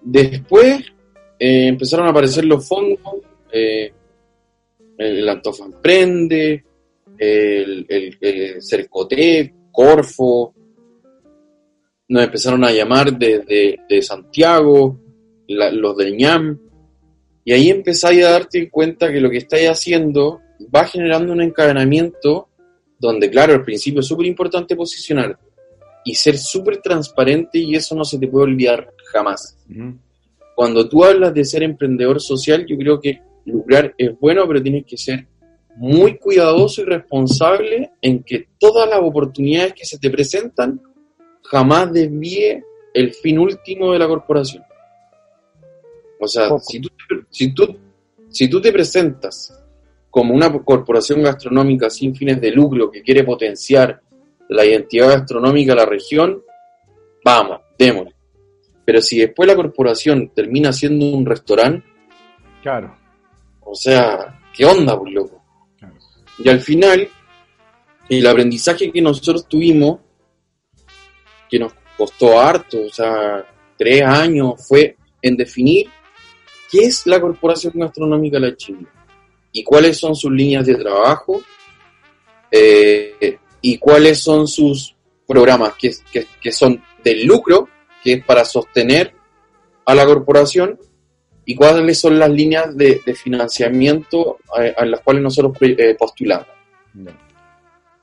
Después eh, empezaron a aparecer los fondos, eh, el Antofa Emprende, el, el, Corfo, nos empezaron a llamar desde de, Santiago, los del ñam, y ahí empezáis a darte cuenta que lo que estáis haciendo va generando un encadenamiento donde, claro, al principio es súper importante posicionar y ser súper transparente y eso no se te puede olvidar jamás. Cuando tú hablas de ser emprendedor social, yo creo que lucrar es bueno, pero tienes que ser muy cuidadoso y responsable en que todas las oportunidades que se te presentan jamás desvíe el fin último de la corporación. O sea, si tú, si, tú, si tú te presentas como una corporación gastronómica sin fines de lucro que quiere potenciar la identidad gastronómica de la región, vamos, démosle. Pero si después la corporación termina siendo un restaurante, claro. O sea, ¿qué onda, por loco? Y al final, el aprendizaje que nosotros tuvimos, que nos costó harto, o sea, tres años, fue en definir qué es la corporación gastronómica La China y cuáles son sus líneas de trabajo eh, y cuáles son sus programas que, que, son del lucro, que es para sostener a la corporación, y cuáles son las líneas de, financiamiento a, las cuales nosotros eh, postulamos.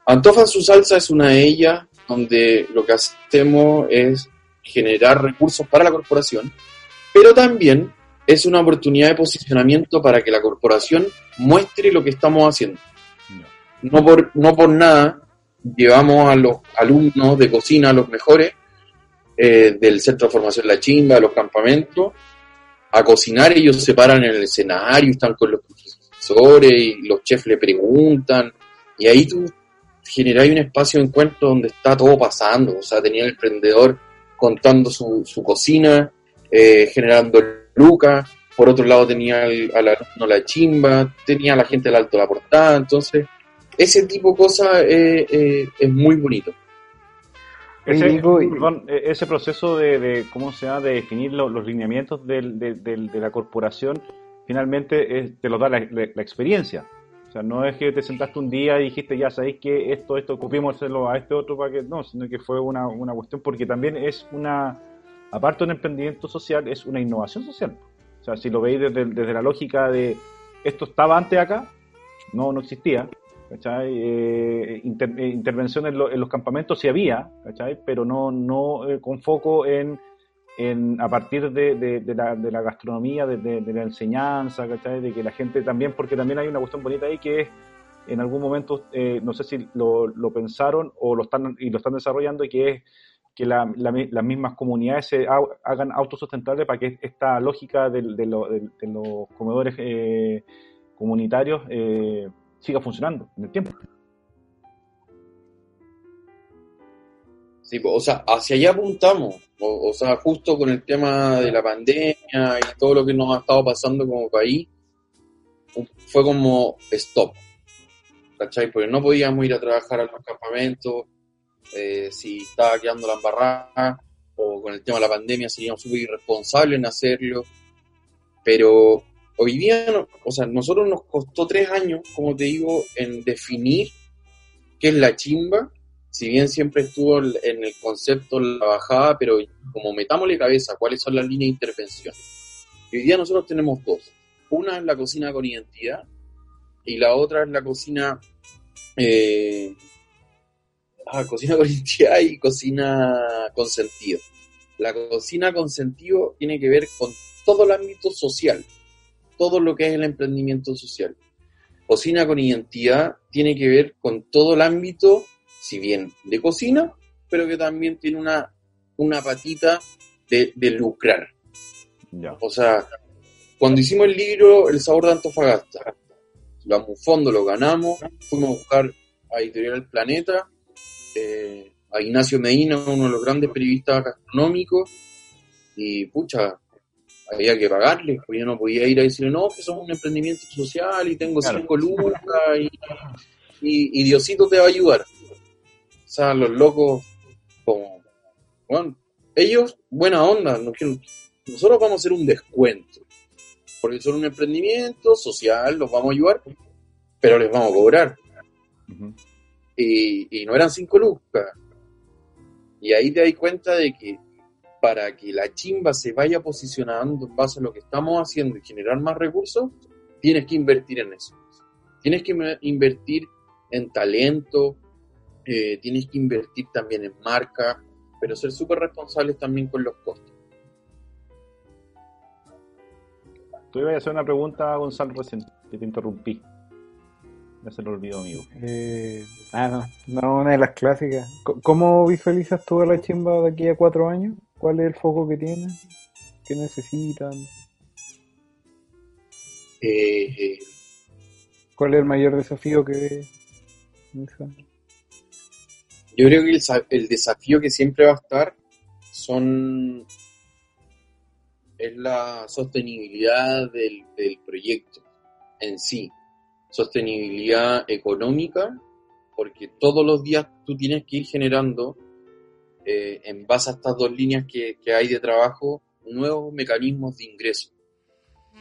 Antofa su salsa es una de ellas, donde lo que hacemos es generar recursos para la corporación, pero también es una oportunidad de posicionamiento para que la corporación muestre lo que estamos haciendo. No por, no por nada llevamos a los alumnos de cocina, a los mejores, eh, del Centro de Formación La Chimba, de los campamentos, a cocinar. Ellos se paran en el escenario, están con los profesores y los chefs le preguntan. Y ahí tú generas un espacio de encuentro donde está todo pasando. O sea, tenía el emprendedor contando su, su cocina, eh, generando Lucas, por otro lado tenía al, alumno La Chimba, tenía a la gente del Alto La Portada, entonces ese tipo de cosas eh, eh, es muy bonito. Ese, proceso de, cómo se llama de definir los lineamientos de la corporación finalmente te lo da la, experiencia o sea no es que te sentaste un día y dijiste ya sabéis que esto esto copiémoselo a este otro para que no sino que fue una, una cuestión porque también es una aparte de un emprendimiento social, es una innovación social. O sea, si lo veis desde, la lógica de, esto estaba antes acá, no, no existía, ¿cachai? Eh, inter- eh, intervención en, lo- en los campamentos sí había, ¿cachai? Pero no, no eh, con foco en, en a partir de, de- la, de la gastronomía, de la enseñanza, ¿cachai? De que la gente también, porque también hay una cuestión bonita ahí que es en algún momento, eh, no sé si lo, lo pensaron o lo están y lo están desarrollando, y que es que la- las mismas comunidades se ha- hagan autosustentables para que esta lógica de, los comedores eh, comunitarios eh, siga funcionando en el tiempo. Sí, po, o sea, hacia allá apuntamos. O, o sea, justo con el tema de la pandemia y todo lo que nos ha estado pasando como país, fu- fue como stop. ¿Cachai? Porque no podíamos ir a trabajar a los campamentos, eh, si estaba quedando la embarrada, o con el tema de la pandemia seríamos súper irresponsables en hacerlo. Pero hoy día, o sea, nosotros nos costó tres años, como te digo, en definir qué es la chimba si bien siempre estuvo en el concepto la bajada, pero como metámosle cabeza cuáles son las líneas de intervención. Hoy día nosotros tenemos dos. Una es la cocina con identidad y la otra es la cocina... eh, ah, cocina con identidad y cocina con sentido. La cocina con sentido tiene que ver con todo el ámbito social, todo lo que es el emprendimiento social. Cocina con identidad tiene que ver con todo el ámbito si bien de cocina, pero que también tiene una, una patita de, de lucrar. Ya. O sea, cuando hicimos el libro El sabor de Antofagasta, lo un fondo, lo ganamos, fuimos a buscar a Editorial Planeta, eh, a Ignacio Medina, uno de los grandes periodistas gastronómicos, y pucha, había que pagarle, pues yo no podía ir a decirle, no, que somos un emprendimiento social y tengo Claro. cinco lucas y, y, y Diosito te va a ayudar. O sea, los locos, como, bueno, ellos, buena onda, nosotros vamos a hacer un descuento, porque son un emprendimiento social, los vamos a ayudar, pero les vamos a cobrar. Y, y no eran cinco lucas. Y ahí te das cuenta de que para que la chimba se vaya posicionando en base a lo que estamos haciendo y generar más recursos, tienes que invertir en eso. Tienes que invertir en talento, eh, tienes que invertir también en marca, pero ser súper responsables también con los costos. Tú ibas a hacer una pregunta, Gonzalo, recién, que te interrumpí. Ya se lo olvidó, amigo. Eh, ah, no, no, una de las clásicas. ¿Cómo visualizas tú a la chimba de aquí a cuatro años? ¿Cuál es el foco que tiene? ¿Qué necesitan? Eh, eh, ¿Cuál es el mayor desafío que Yo creo que el, sa- el desafío que siempre va a estar son es la sostenibilidad del, del proyecto en sí. Sostenibilidad económica, porque todos los días tú tienes que ir generando, eh, en base a estas dos líneas que, que hay de trabajo, nuevos mecanismos de ingreso.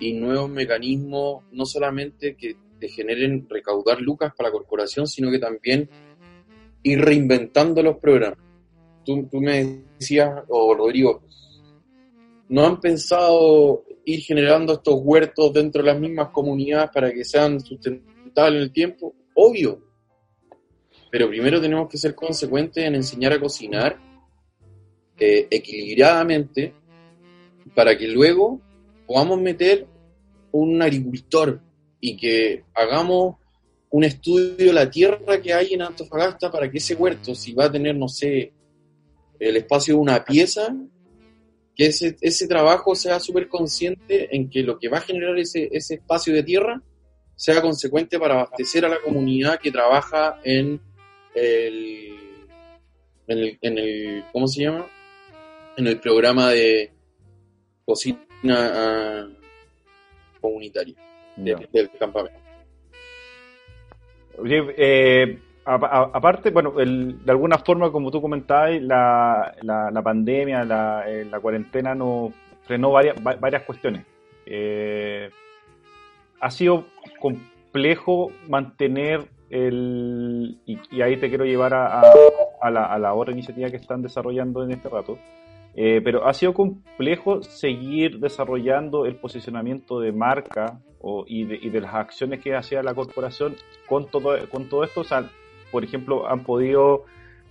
Y nuevos mecanismos no solamente que te generen recaudar lucas para la corporación, sino que también ir reinventando los programas. Tú, tú me decías, o Rodrigo, ¿no han pensado ir generando estos huertos dentro de las mismas comunidades para que sean sustentables en el tiempo? Obvio. Pero primero tenemos que ser consecuentes en enseñar a cocinar eh, equilibradamente para que luego podamos meter un agricultor y que hagamos un estudio de la tierra que hay en Antofagasta para que ese huerto, si va a tener, no sé, el espacio de una pieza, que ese, ese trabajo sea súper consciente en que lo que va a generar ese, ese espacio de tierra sea consecuente para abastecer a la comunidad que trabaja en el, en el, en el ¿cómo se llama? En el programa de cocina ah, comunitaria del campamento. Oye, eh, aparte, bueno, el- de alguna forma, como tú comentabas, la, pandemia, la, eh, cuarentena nos frenó varias, va- varias cuestiones. Eh, ha sido complejo mantener el. Y, y ahí te quiero llevar a, la, a otra iniciativa que están desarrollando en este rato. Eh, pero ha sido complejo seguir desarrollando el posicionamiento de marca y, de, las acciones que hacía la corporación con todo, con todo esto. O sea, por ejemplo, han podido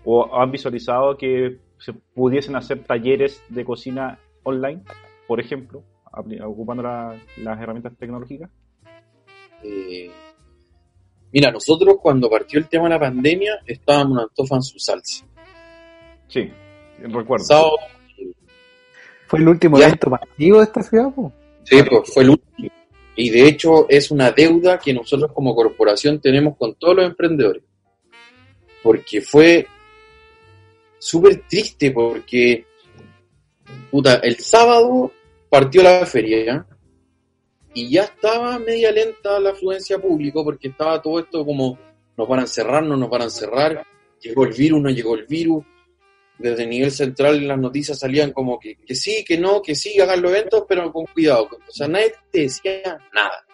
o han visualizado que se pudiesen hacer talleres de cocina online, por ejemplo, ocupando las herramientas tecnológicas. Eh, mira, nosotros cuando partió el tema de la pandemia estábamos en Antofa en su salsa. Sí, recuerdo. ¿Fue el último evento masivo de esta ciudad? Sí, pues fue el último. Y de hecho es una deuda que nosotros como corporación tenemos con todos los emprendedores. Porque fue súper triste porque, puta, el sábado partió la feria y ya estaba media lenta la afluencia pública porque estaba todo esto como nos van a encerrar, no nos van a encerrar, llegó el virus, no llegó el virus, desde el nivel central las noticias salían como que, que sí, que no, que sí, hagan los eventos, pero con cuidado. O sea, nadie te decía nada.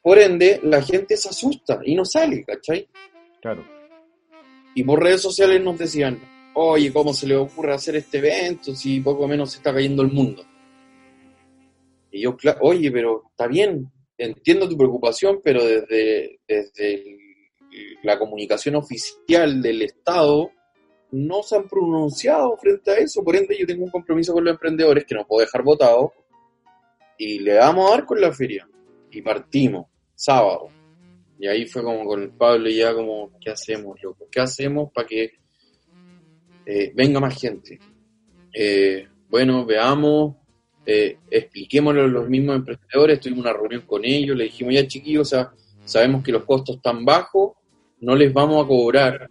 Por ende, la gente se asusta y no sale, ¿cachai? Claro. Y por redes sociales nos decían, oye, ¿cómo se le ocurre hacer este evento si poco menos se está cayendo el mundo? Y yo, oye, pero está bien, entiendo tu preocupación, pero desde, desde la comunicación oficial del Estado no se han pronunciado frente a eso. Por ende, yo tengo un compromiso con los emprendedores que no puedo dejar votado y le damos a dar con la feria. Y partimos, sábado. Y ahí fue como con el Pablo ya como, ¿qué hacemos, loco? ¿Qué hacemos para que eh, venga más gente? Eh, bueno, veamos, eh, expliquémoslo a los mismos emprendedores, tuvimos una reunión con ellos, le dijimos, ya chiquillos, sabemos que los costos están bajos, no les vamos a cobrar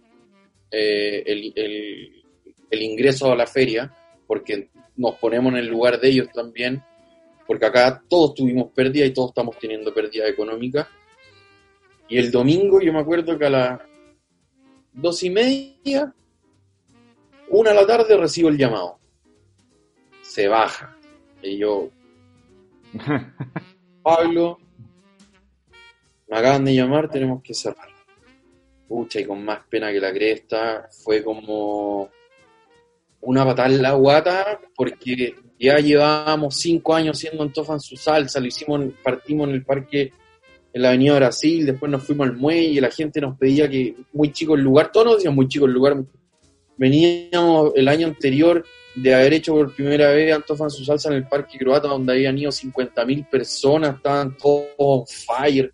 eh, el, ingreso a la feria, porque nos ponemos en el lugar de ellos también, porque acá todos tuvimos pérdida y todos estamos teniendo pérdida económica. Y el domingo yo me acuerdo que a las dos y media, una de la tarde recibo el llamado. Se baja. Y yo, Pablo, me acaban de llamar, tenemos que cerrar y con más pena que la cresta, fue como una patada en la guata, porque ya llevábamos cinco años siendo Antofa en su salsa, lo hicimos, partimos en el parque en la Avenida Brasil, después nos fuimos al muelle, la gente nos pedía que muy chico el lugar, todos nos decían muy chico el lugar, veníamos el año anterior de haber hecho por primera vez Antofa en su salsa en el parque croata, donde habían ido 50.000 personas, estaban todos on fire.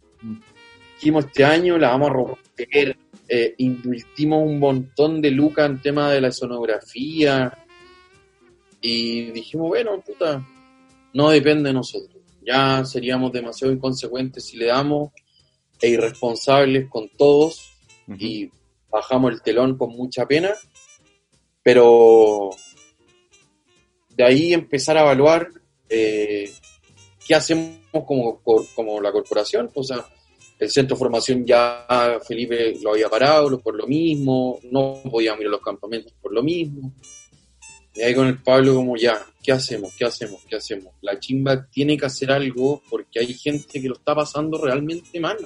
Dijimos, este año la vamos a romper, eh, invertimos un montón de lucas en tema de la sonografía y dijimos, bueno, puta, no depende de nosotros. Ya seríamos demasiado inconsecuentes si le damos e irresponsables con todos y bajamos el telón con mucha pena, pero de ahí empezar a evaluar eh, qué hacemos como, como la corporación, o sea, el centro de formación ya Felipe lo había parado por lo mismo, no podíamos ir a los campamentos por lo mismo. Y ahí con el Pablo como ya, ¿qué hacemos? ¿Qué hacemos? ¿Qué hacemos? La chimba tiene que hacer algo porque hay gente que lo está pasando realmente mal.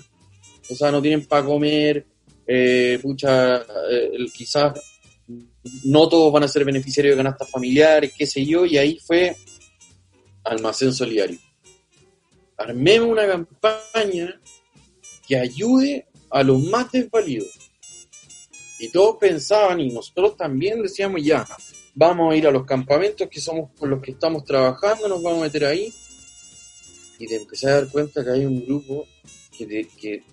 O sea, no tienen para comer, eh, pucha, eh, quizás no todos van a ser beneficiarios de canastas familiares, qué sé yo, y ahí fue almacén solidario. Armemos una campaña que ayude a los más desvalidos. Y todos pensaban, y nosotros también decíamos, ya, vamos a ir a los campamentos que somos con los que estamos trabajando, nos vamos a meter ahí. Y te empecé a dar cuenta que hay un grupo que, que,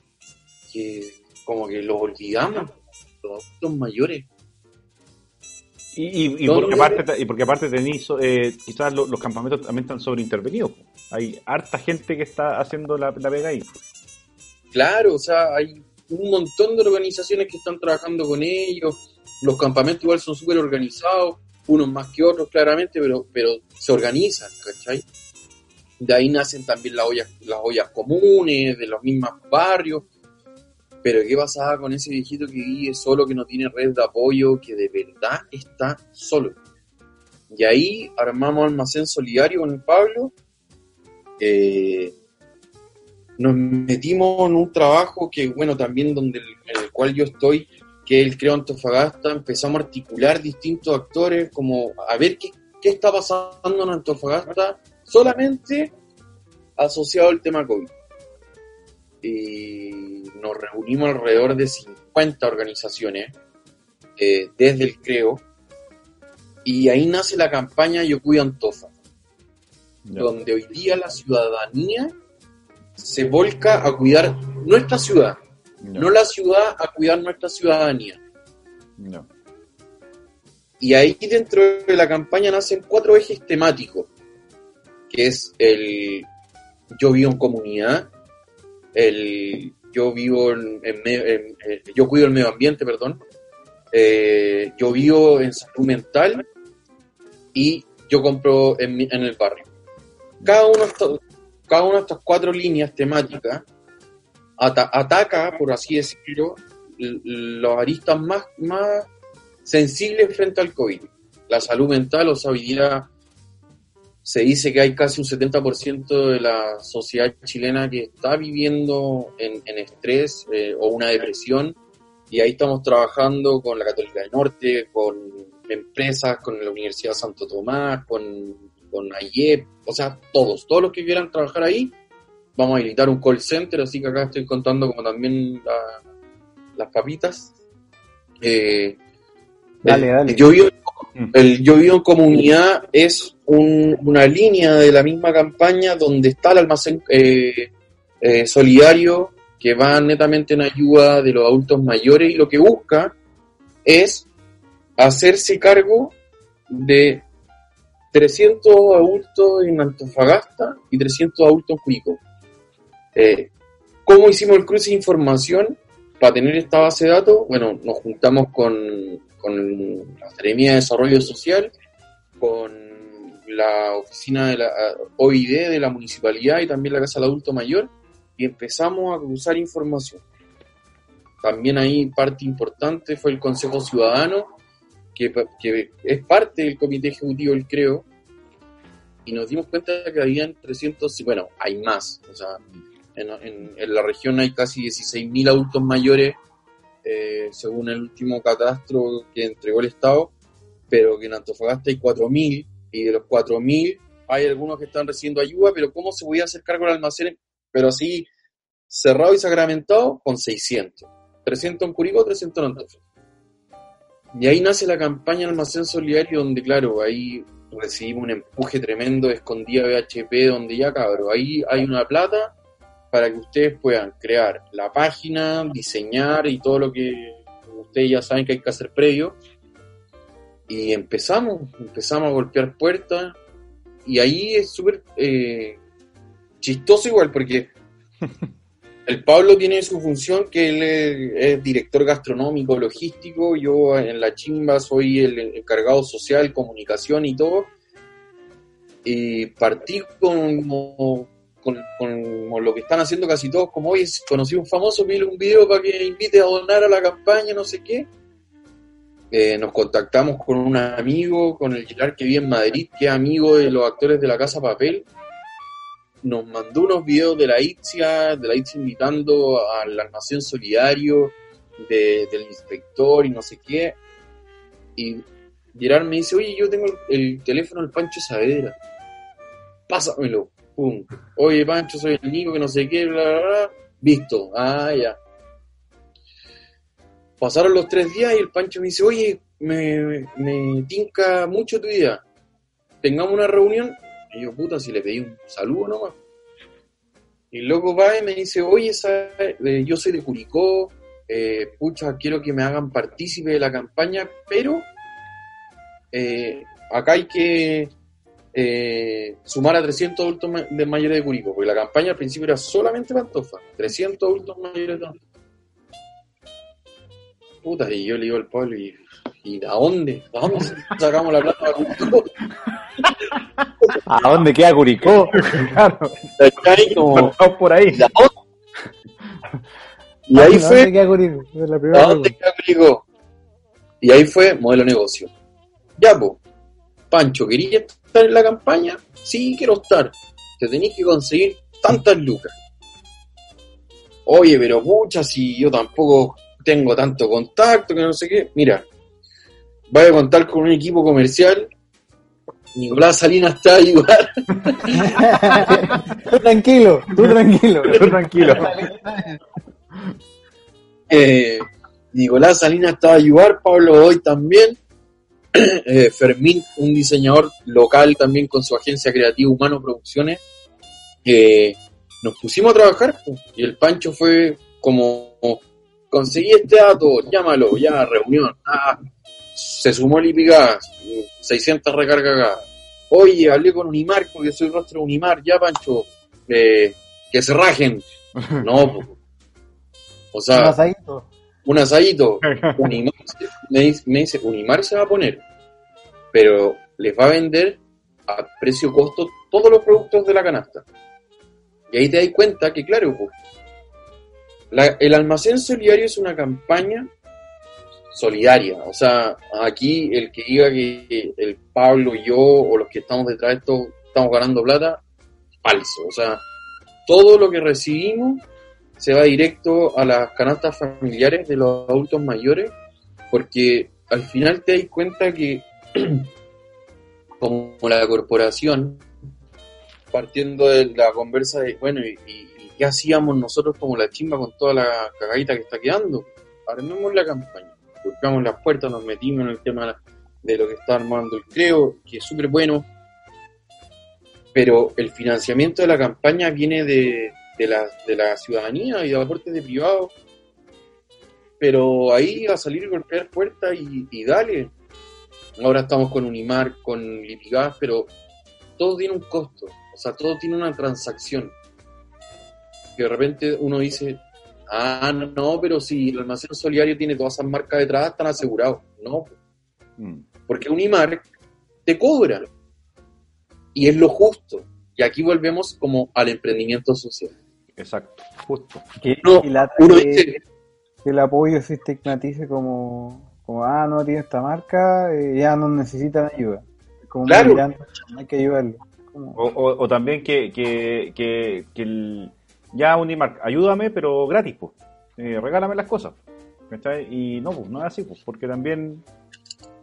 que como que los olvidamos, los adultos mayores. Y, y, porque aparte, y porque aparte tenéis, eh, quizás los, campamentos también están sobreintervenidos. Hay harta gente que está haciendo la, la pega ahí. Claro, o sea, hay un montón de organizaciones que están trabajando con ellos. Los campamentos igual son súper organizados, unos más que otros claramente, pero, pero se organizan, ¿cachai? De ahí nacen también las ollas, las ollas comunes, de los mismos barrios. Pero ¿qué pasaba con ese viejito que vive solo, que no tiene red de apoyo, que de verdad está solo? Y ahí armamos almacén solidario con el Pablo. Eh, nos metimos en un trabajo que, bueno, también donde en el cual yo estoy, que es el Creo Antofagasta, empezamos a articular distintos actores, como a ver qué, qué está pasando en Antofagasta, solamente asociado al tema COVID. Y nos reunimos alrededor de 50 organizaciones eh, desde el Creo, y ahí nace la campaña Yo Cuido Antofa, donde hoy día la ciudadanía se volca a cuidar nuestra ciudad, No la ciudad a cuidar nuestra ciudadanía. Ya. Y ahí dentro de la campaña nacen cuatro ejes temáticos, que es el yo vivo en comunidad, el yo vivo en, en me- en- eh, yo cuido el medio ambiente, perdón, eh, yo vivo en salud mental y yo compro en, el barrio. Cada uno, cada una de estas cuatro líneas temáticas ata- ataca, por así decirlo, los aristas más, más sensibles frente al COVID. La salud mental, o sea, hoy día se dice que hay casi un 70% de la sociedad chilena que está viviendo en, en estrés eh, o una depresión, y ahí estamos trabajando con la Católica del Norte, con empresas, con la Universidad Santo Tomás, con, con AIEP, o sea, todos, todos los que quieran trabajar ahí, vamos a habilitar un call center, así que acá estoy contando como también la- las papitas. Eh, Dale, el- dale. Yo vivo, Mm. el Yo vivo en comunidad es un- una línea de la misma campaña donde está el almacén eh, eh, solidario que va netamente en ayuda de los adultos mayores y lo que busca es hacerse cargo de 300 adultos en Antofagasta y 300 adultos en Curicó. Eh, ¿Cómo hicimos el cruce de información para tener esta base de datos? Bueno, nos juntamos con, la Academia de Desarrollo Social, con la oficina de la OID de la municipalidad y también la Casa del Adulto Mayor y empezamos a cruzar información. También ahí parte importante fue el Consejo Ciudadano, que, es parte del Comité Ejecutivo del CREO, y nos dimos cuenta que habían 300, bueno, hay más, o sea, en, la región hay casi 16.000 adultos mayores, eh, según el último catastro que entregó el Estado, pero que en Antofagasta hay 4.000, y de los 4.000 hay algunos que están recibiendo ayuda, pero ¿cómo se podía hacer cargo del almacén? Pero así, cerrado y sacramentado, con 600. 300 en Curicó, 300 en Antofagasta. Y ahí nace la campaña Almacén Solidario, donde, claro, ahí recibimos un empuje tremendo escondida BHP, donde ya, cabrón, ahí hay una plata para que ustedes puedan crear la página, diseñar y todo lo que ustedes ya saben que hay que hacer previo. Y empezamos, empezamos a golpear puertas. Y ahí es súper eh, chistoso igual, porque el Pablo tiene su función que él es, es director gastronómico, logístico. Yo en la chimba soy el encargado social, comunicación y todo. Y partí con, con, con lo que están haciendo casi todos, como hoy conocí un famoso, pide un video para que invite a donar a la campaña, no sé qué. Eh, nos contactamos con un amigo, con el Gerard que vive en Madrid, que es amigo de los actores de la Casa Papel. Nos mandó unos videos de la ITZIA, de la ITZIA invitando al almacén solidario, de- del inspector y no sé qué. Y Gerard me dice, oye, yo tengo el, el teléfono del Pancho Saavedra. Pásamelo. Oye, Pancho, soy el Nico, que no sé qué, bla, bla, bla. Visto. Ah, ya. Pasaron los tres días y el Pancho me dice, oye, me, tinca mucho tu idea. Tengamos una reunión. Y yo, puta, si le pedí un saludo nomás. Y loco va y me dice, oye. Eh, yo soy de Curicó, eh, pucha, quiero que me hagan partícipe de la campaña, pero eh, acá hay que eh, sumar a 300 adultos de mayores de Curicó, porque la campaña al principio era solamente Pantofa, 300 adultos mayores de Pantofa. Puta, y yo le digo al Pablo, ¿y, y a dónde? ¿A dónde sacamos la plata para Curicó? ¿A dónde queda Curicó? claro. Como, por ahí. ¿de dónde? Y ahí ¿A fue dónde queda Curicó? La ¿A dónde queda Curicó? Y ahí fue modelo negocio. Ya, po. Pancho, ¿querías estar en la campaña? Sí, quiero estar. Te tenéis que conseguir tantas lucas. Oye, pero pucha, si yo tampoco tengo tanto contacto, que no sé qué. Mira, vaya a contar con un equipo comercial. Nicolás Salinas está a ayudar. tú tranquilo, tú tranquilo. Tú tranquilo. Eh, Nicolás Salinas está a ayudar, Pablo hoy también. Eh, Fermín, un diseñador local también con su agencia creativa Humano Producciones. que nos pusimos a trabajar y el Pancho fue como conseguí este dato, llámalo, ya, reunión. Ah, se sumó Lipigas, 600 recargas Oye, hablé con Unimar porque soy rostro de Unimar, ya, Pancho, eh, que se rajen. No. O sea, Un asadito. un asadito. Unimar, me, dice, Unimar se va a poner, pero les va a vender a precio costo todos los productos de la canasta. Y ahí te das cuenta que, claro, pues, el almacén solidario es una campaña solidaria. O sea, aquí el que diga que el Pablo, yo o los que estamos detrás de esto estamos ganando plata, falso. O sea, todo lo que recibimos se va directo a las canastas familiares de los adultos mayores, porque al final te das cuenta que como la corporación, partiendo de la conversa de, bueno, ¿y, y- qué hacíamos nosotros como la chimba con toda la cagadita que está quedando? Armemos la campaña, buscamos las puertas, nos metimos en el tema de lo que está armando el Creo, que es súper bueno, pero el financiamiento de la campaña viene de, de, la, de la ciudadanía y de aportes de privados. Pero ahí va a salir a golpear puertas y, y dale. Ahora estamos con Unimar, con Lipigas, pero todo tiene un costo. O sea, todo tiene una transacción. Que de repente uno dice, ah, no, pero si el almacén solidario tiene todas esas marcas detrás, están asegurados. No, Mm. porque Unimar te cobra. Y es lo justo. Y aquí volvemos como al emprendimiento social. Exacto, justo. No, y Uno dice, que el apoyo se estigmatice como, como ah, no tiene esta marca, eh, ya no necesitan ayuda. Como Claro. mirando, hay que ayudarlo. Como- O, o- o también que, que, que, que el, ya Unimark, ayúdame, pero gratis, pues. Eh, regálame las cosas. ¿cachai? Y no, pues, no es así, pues, porque también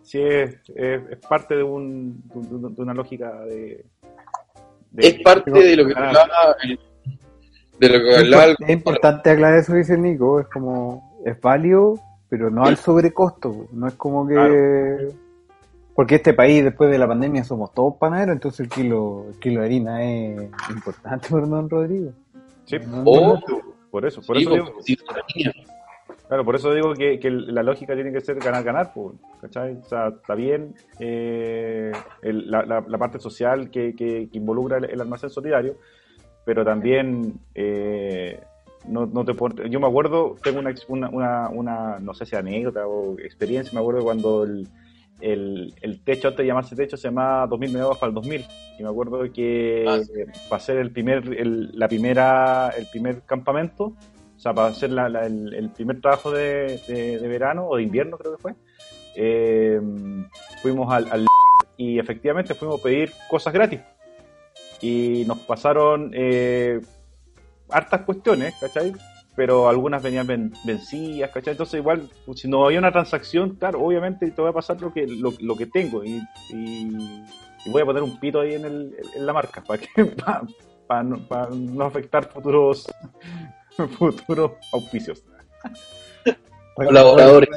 si es, es, es parte de, un, de, de una lógica de... de- es parte de lo que Ah, hablaba el- de lo que Es hablaba impor- es importante aclarar eso, dice Nico, es como, es válido, pero no al sobrecosto, no es como que... Claro. Porque este país, después de la pandemia, somos todos panaderos, entonces el kilo, el kilo de harina es importante para don Rodrigo. sí, No, no, por eso, por sí, eso pues, digo. Claro, por eso digo que, que la lógica tiene que ser ganar-ganar, pues, ¿cachai? O sea, está bien eh, el- la, la- la parte social que, que- que involucra el, el almacén solidario, pero también eh, no, no te Yo me acuerdo, tengo una, una, una, una, no sé si anécdota o experiencia, me acuerdo cuando el, el, el techo, antes de llamarse techo, se llamaba 2000 megavatios para el 2000. Y me acuerdo que Ah, para hacer el primer, el, la primera, el primer campamento, o sea, para hacer la- la- el, el primer trabajo de, de- de verano o de invierno, creo que fue, eh, fuimos al, al y efectivamente fuimos a pedir cosas gratis. Y nos pasaron eh, hartas cuestiones, ¿cachai? Pero algunas venían ven- vencidas, ¿cachai? Entonces igual, pues, si no había una transacción, claro, obviamente te voy a pasar lo que, lo, lo que tengo y, y- y voy a poner un pito ahí en, el, en la marca para que para, no, para no afectar futuros futuros auspicios. Colaboradores.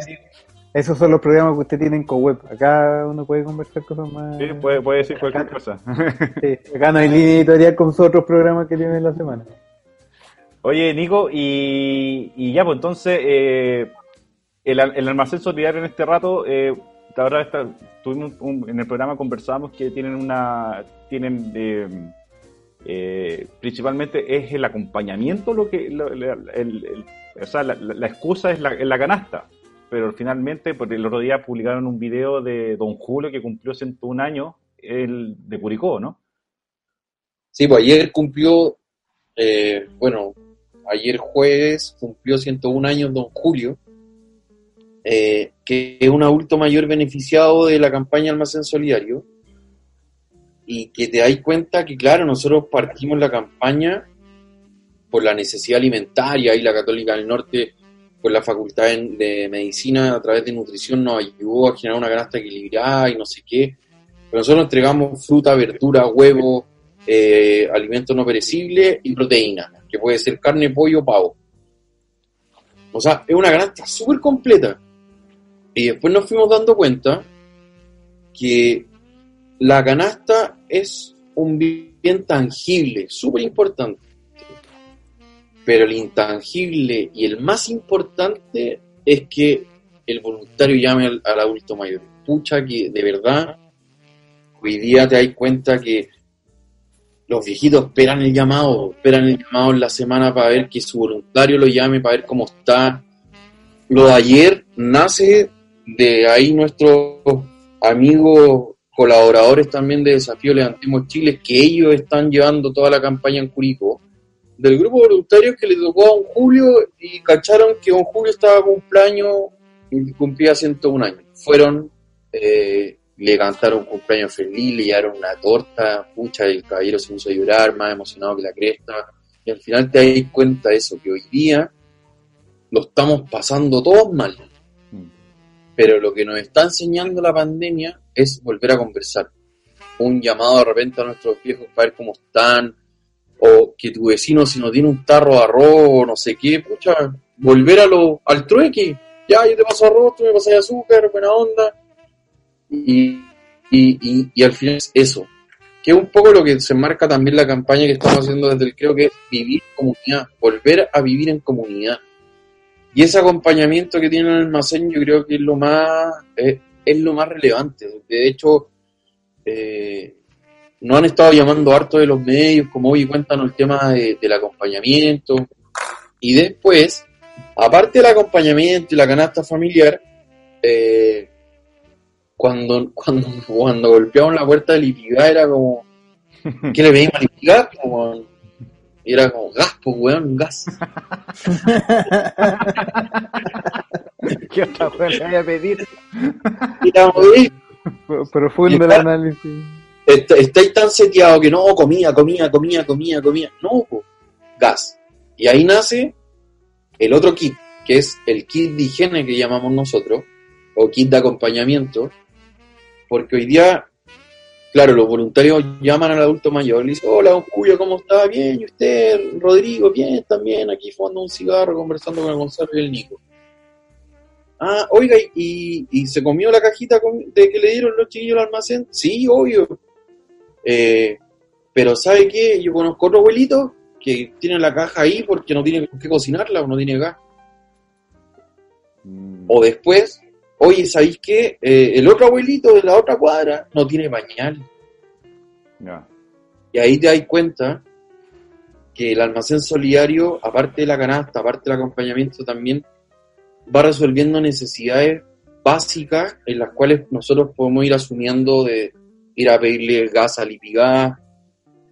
Esos son los programas que usted tiene en CoWeb. Acá uno puede conversar cosas más. Sí, puede, puede decir cualquier cosa. Sí, acá no hay línea editorial con sus otros programas que tienen en la semana. Oye, Nico, y, y ya, pues entonces, eh, el, el almacén solidario en este rato, eh, ahora un- en el programa conversábamos que tienen una, tienen, eh, eh, principalmente es el acompañamiento lo que, lo- o sea, la, excusa es la, la canasta, pero finalmente, porque el otro día publicaron un video de Don Julio que cumplió 101 años, el de Curicó, ¿no? Sí, pues ayer cumplió, eh, bueno, ayer jueves cumplió 101 años don Julio, eh, que es un adulto mayor beneficiado de la campaña Almacén Solidario, y que te das cuenta que, claro, nosotros partimos la campaña por la necesidad alimentaria y la Católica del Norte con la facultad de medicina a través de nutrición nos ayudó a generar una canasta equilibrada y no sé qué. Pero nosotros entregamos fruta, verdura, huevo, eh, no perecibles y proteínas, que puede ser carne, pollo, pavo. O sea, es una canasta súper completa. Y después nos fuimos dando cuenta que la canasta es un bien tangible, súper importante. Pero el intangible y el más importante es que el voluntario llame al, adulto mayor. Pucha que de verdad, hoy día te das cuenta que los viejitos esperan el llamado, esperan el llamado en la semana para ver que su voluntario lo llame, para ver cómo está. Lo de ayer nace de ahí nuestros amigos colaboradores también de Desafío Levantemos Chile, que ellos están llevando toda la campaña en Curicó, del grupo de voluntarios que le tocó a don Julio y cacharon que don Julio estaba cumpleaños y cumplía 101 años. Fueron, eh, le cantaron un cumpleaños feliz, le llevaron una torta, pucha, el caballero se hizo llorar, más emocionado que la cresta. Y al final te das cuenta de eso, que hoy día lo estamos pasando todos mal pero lo que nos está enseñando la pandemia es volver a conversar. Un llamado de repente a nuestros viejos para ver cómo están, o que tu vecino si no tiene un tarro de arroz o no sé qué, pucha, volver a lo, al trueque. Ya, yo te paso arroz, tú me pasas azúcar, buena onda. Y, y, y, al final es eso. Que es un poco lo que se marca también la campaña que estamos haciendo desde el creo que es vivir comunidad, volver a vivir en comunidad. Y ese acompañamiento que tiene el almacén yo creo que es lo más, es, lo más relevante. De hecho, eh, no han estado llamando harto de los medios, como hoy cuéntanos el tema del acompañamiento. Y después, aparte del acompañamiento y la canasta familiar, eh, cuando, cuando, cuando golpeaban la puerta de Litigar era como, ¿qué le pedimos a Litigar? Como, y era como, gas, pues weón, gas. ¿Qué otra cosa le voy a pedir? Profundo el análisis. Estáis tan seteado que no, comía, comía, comía, comía, comía. No, pues, gas. Y ahí nace el otro kit, que es el kit de higiene que llamamos nosotros, o kit de acompañamiento, porque hoy día claro, los voluntarios llaman al adulto mayor, le dicen, hola, don Julio, ¿cómo está? Bien, ¿y usted? Rodrigo, bien, también, aquí fumando un cigarro, conversando con el Gonzalo y el Nico. Ah, oiga, ¿y, y se comió la cajita de que le dieron los chiquillos al almacén? Sí, obvio. Eh, pero ¿sabe qué? Yo conozco otro abuelito que tiene la caja ahí porque no tiene que cocinarla o no tiene gas. Mm. O después, Oye, ¿sabéis qué? Eh, el otro abuelito de la otra cuadra no tiene pañal. Y ahí te das cuenta que el almacén solidario, aparte de la canasta, aparte del acompañamiento, también va resolviendo necesidades básicas en las cuales nosotros podemos ir asumiendo de ir a pedirle gas a.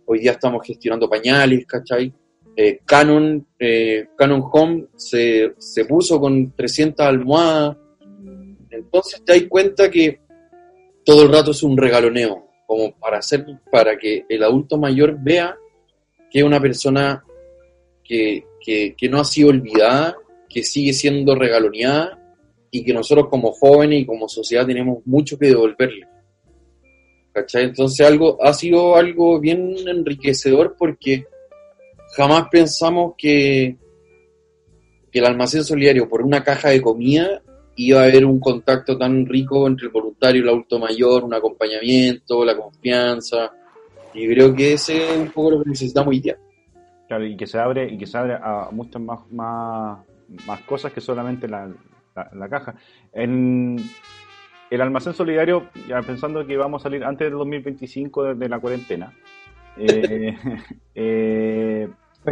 Hoy día estamos gestionando pañales, ¿cachai? Eh, Canon, eh, Canon Home se, se puso con 300 almohadas entonces te das cuenta que todo el rato es un regaloneo, como para hacer, para que el adulto mayor vea que es una persona que, no ha sido olvidada, que sigue siendo regaloneada y que nosotros como jóvenes y como sociedad tenemos mucho que devolverle. ¿Cachai? Entonces algo, ha sido algo bien enriquecedor porque jamás pensamos que, que el almacén solidario por una caja de comida iba a haber un contacto tan rico entre el voluntario y el adulto mayor, un acompañamiento, la confianza. Y creo que ese es un poco lo que necesitamos hoy día. Claro, y que se abre, y que se abre a muchas más, más, cosas que solamente la, la, caja. En el almacén solidario, ya pensando que vamos a salir antes del 2025 de, la cuarentena. Eh, eh,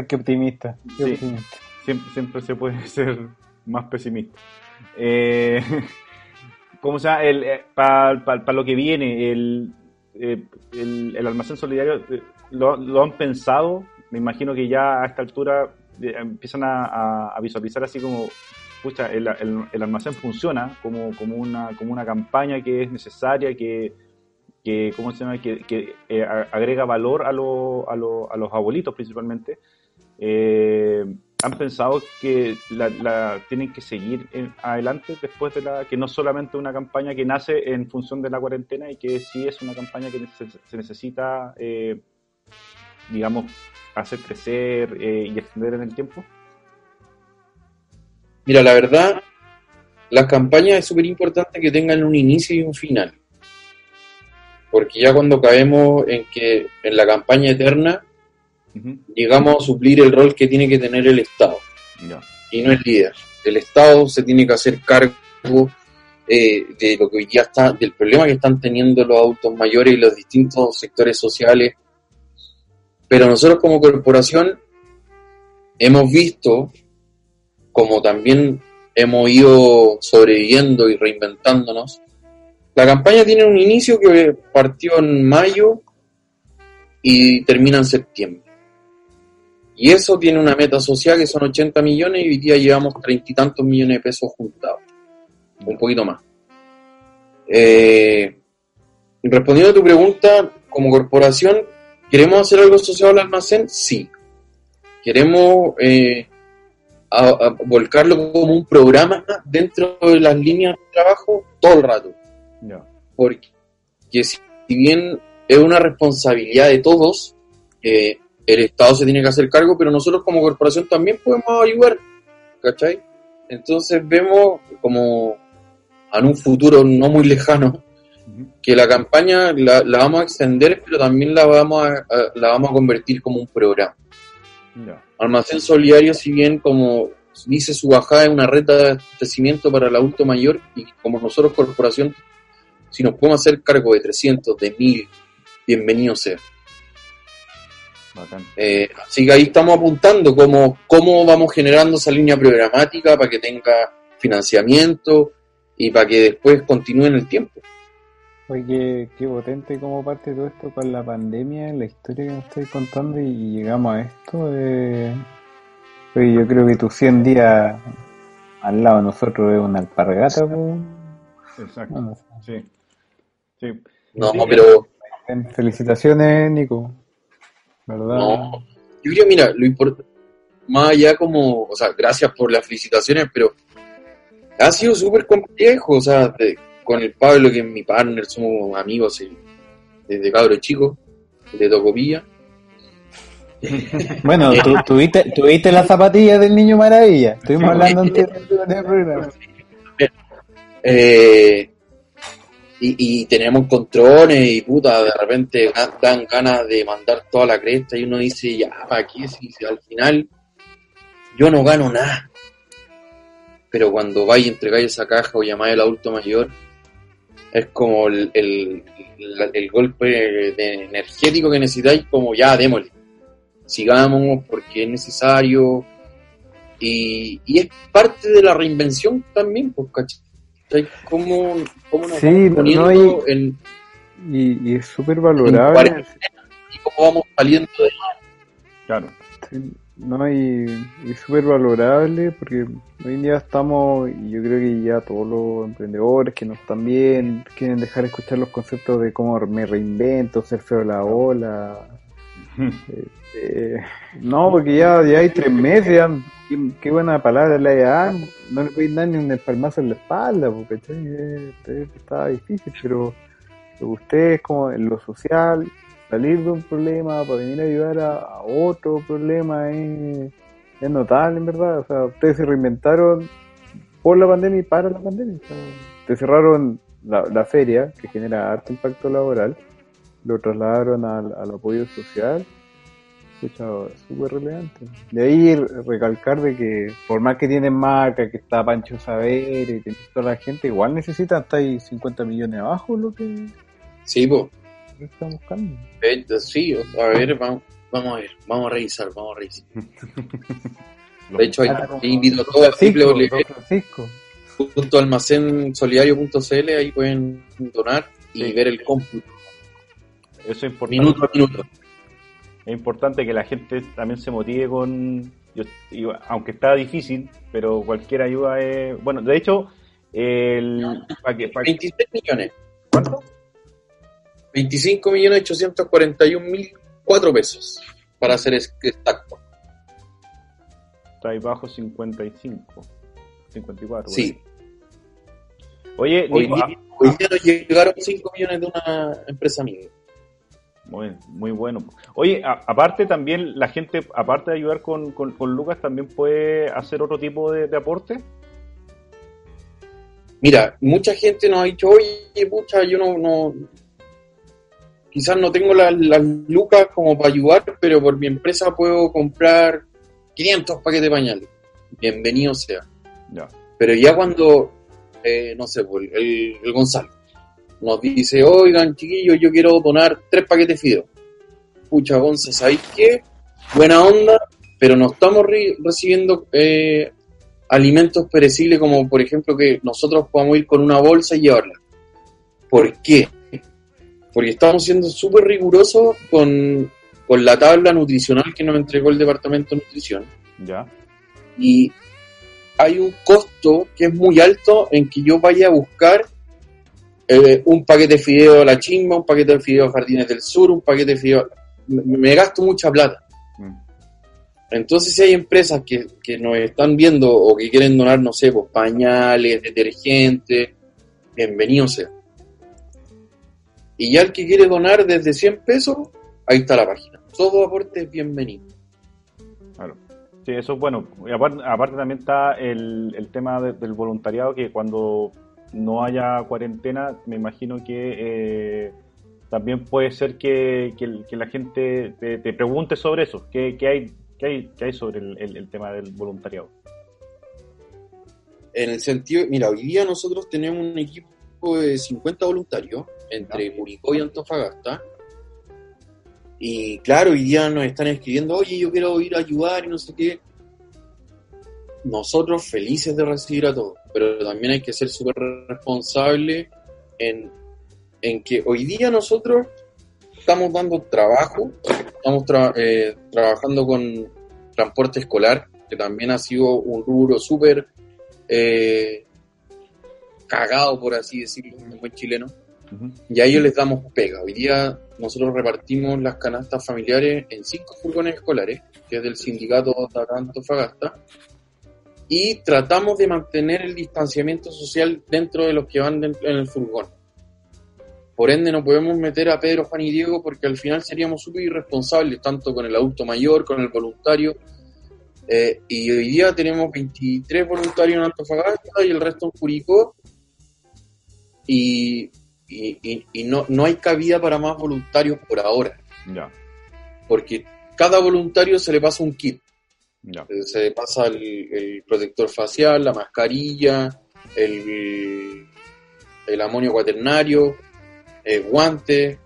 qué optimista. Siempre, siempre se puede ser más pesimista. Eh, ¿Cómo se llama? Eh, Para lo que viene, el, eh, el, almacén solidario, eh, lo, han pensado? Me imagino que ya a esta altura empiezan a, visualizar así como, pucha, el, el, almacén funciona como, como, una, como una campaña que es necesaria, que, que ¿cómo se llama? Que, que agrega valor a, a, a, los abuelitos principalmente. ¿Han pensado que la, tienen que seguir adelante después de la que no solamente una campaña que nace en función de la cuarentena y que sí es una campaña que se, necesita, eh, digamos, hacer crecer eh, y extender en el tiempo? Mira, la verdad, las campañas es súper importante que tengan un inicio y un final. Porque ya cuando caemos en que en la campaña eterna llegamos a suplir el rol que tiene que tener el Estado. Y no el líder. El Estado se tiene que hacer cargo eh, de lo que hoy ya está, del problema que están teniendo los adultos mayores y los distintos sectores sociales. Pero nosotros como corporación hemos visto, como también hemos ido sobreviviendo y reinventándonos, la campaña tiene un inicio que partió en mayo y termina en septiembre. Y eso tiene una meta social que son 80 millones y hoy día llevamos treinta y tantos millones de pesos juntados. Un poquito más. Eh, respondiendo a tu pregunta, como corporación, ¿queremos hacer algo asociado al almacén? Sí. ¿Queremos eh, volcarlo como un programa dentro de las líneas de trabajo? Todo el rato. Porque si bien es una responsabilidad de todos, eh, el Estado se tiene que hacer cargo, pero nosotros como corporación también podemos ayudar, ¿cachai? Entonces vemos como en un futuro no muy lejano que la campaña la, vamos a extender, pero también la vamos a, la vamos a convertir como un programa. Almacén Solidario, si bien como dice su bajada, es una red de abastecimiento para el adulto mayor y como nosotros corporación, si nos podemos hacer cargo de 300, de 1000, bienvenido sea. Eh, así que ahí estamos apuntando cómo, cómo vamos generando esa línea programática para que tenga financiamiento y para que después continúe en el tiempo. Oye, qué, potente como parte de todo esto con la pandemia, la historia que nos estoy contando y llegamos a esto. Eh, oye, yo creo que tus 100 días al lado de nosotros es una alpargata. Exacto. sí. sí. No, pero... Felicitaciones, Nico. ¿Verdad? No, yo creo, mira, lo importante, más allá como, o sea, gracias por las felicitaciones, pero ha sido súper complejo, o sea, con el Pablo, que es mi partner, somos amigos desde cabro chico, de Tocopilla. Bueno, tú, tuviste, tuviste las zapatillas del niño maravilla. Estuvimos hablando antes del programa. Eh, y, tenemos controles y puta, de repente dan ganas de mandar toda la cresta y uno dice, ya, ¿para qué? Si, al final yo no gano nada. Pero cuando vais y entregáis esa caja o llamáis al adulto mayor, es como el, el, golpe energético que necesitáis, como ya, démosle. Sigamos porque es necesario. Y, y es parte de la reinvención también, pues, ¿cachai? ¿Cómo, cómo nos sí, no hay, y, es súper valorable. Y cómo vamos saliendo de Claro. no hay, es súper valorable porque hoy en día estamos, y yo creo que ya todos los emprendedores que nos están bien quieren dejar escuchar los conceptos de cómo me reinvento, ser feo la ola. Eh, eh, no, porque ya, ya hay tres meses, ya qué, buena palabra la ya, no le podéis dar ni un palmazo en la espalda, porque está difícil, pero ustedes como en lo social, salir de un problema para venir a ayudar a, otro problema es, notable en verdad, o sea, ustedes se reinventaron por la pandemia y para la pandemia, o cerraron la, feria que genera alto impacto laboral, lo trasladaron al apoyo social súper relevante. De ahí recalcar de que por más que tienen marca, que está Pancho Saber y toda la gente, igual necesitan hasta ahí 50 millones abajo lo que... Sí, pues. Están buscando. sí, a ver, vamos, vamos a ver, vamos a revisar, vamos a revisar. de hecho, ahí, invito a todos a junto almacén solidario.cl, ahí pueden donar y ver el cómputo. Eso es importante. Minuto a minuto es importante que la gente también se motive con, aunque está difícil, pero cualquier ayuda es, bueno, de hecho, el... 26 millones. ¿Cuánto? 25 millones 841 mil 4 pesos, para hacer exacto. está ahí bajo 55, 54. Sí. Oye, Hoy Nico, día, ah, hoy día nos llegaron 5 millones de una empresa amiga. Muy, muy bueno. Oye, a- aparte también la gente, aparte de ayudar con, con- con Lucas, también puede hacer otro tipo de, de aporte. Mira, mucha gente nos ha dicho, oye, pucha, yo no, no quizás no tengo las, las lucas como para ayudar, pero por mi empresa puedo comprar 500 paquetes de pañales. Bienvenido sea. Ya. Pero ya cuando, eh, no sé, pues, el, el Gonzalo nos dice, oigan, chiquillos, yo quiero donar tres paquetes de fideos. Pucha, Gonza, ¿sabéis qué? Buena onda, pero no estamos re- recibiendo eh, alimentos perecibles como, por ejemplo, que nosotros podamos ir con una bolsa y llevarla. ¿Por qué? Porque estamos siendo súper rigurosos con, con la tabla nutricional que nos entregó el Departamento de Nutrición Ya. y hay un costo que es muy alto en que yo vaya a buscar eh, un paquete de fideo a la chimba, un paquete de fideo a Jardines del Sur, un paquete de fideo... Me, me gasto mucha plata. Mm. Entonces si hay empresas que, que nos están viendo o que quieren donar, no sé, pues, pañales, detergentes, bienvenido sea. Y ya el que quiere donar desde 100 pesos, ahí está la página. Todo aporte es bienvenido. Claro. Sí, eso es bueno. Y aparte, aparte también está el, el tema de- del voluntariado, que cuando no haya cuarentena, me imagino que eh, también puede ser que, que la gente te, te pregunte sobre eso. ¿Qué, qué hay, qué, hay, qué hay sobre el, el- el tema del voluntariado? En el sentido, mira, hoy día nosotros tenemos un equipo de 50 voluntarios entre Curicó y Antofagasta. Y claro, hoy día nos están escribiendo, oye, yo quiero ir a ayudar y no sé qué. Nosotros felices de recibir a todos, pero también hay que ser súper responsables en, en que hoy día nosotros estamos dando trabajo, estamos tra- eh, trabajando con transporte escolar, que también ha sido un rubro súper eh, cagado, por así decirlo, en buen chileno, y a ellos les damos pega. Hoy día nosotros repartimos las canastas familiares en cinco furgones escolares, que es del sindicato de Antofagasta, y tratamos de mantener el distanciamiento social dentro de los que van en el furgón. Por ende, no podemos meter a Pedro, Juan y Diego porque al final seríamos súper irresponsables, tanto con el adulto mayor, con el voluntario. Eh, y hoy día tenemos 23 voluntarios en Antofagasta y el resto en Curicó. Y, y- y- y no, no hay cabida para más voluntarios por ahora, Ya, porque cada voluntario se le pasa un kit. Eh, Se pasa el, el protector facial, la mascarilla, el, el amonio cuaternario, eh, guantes.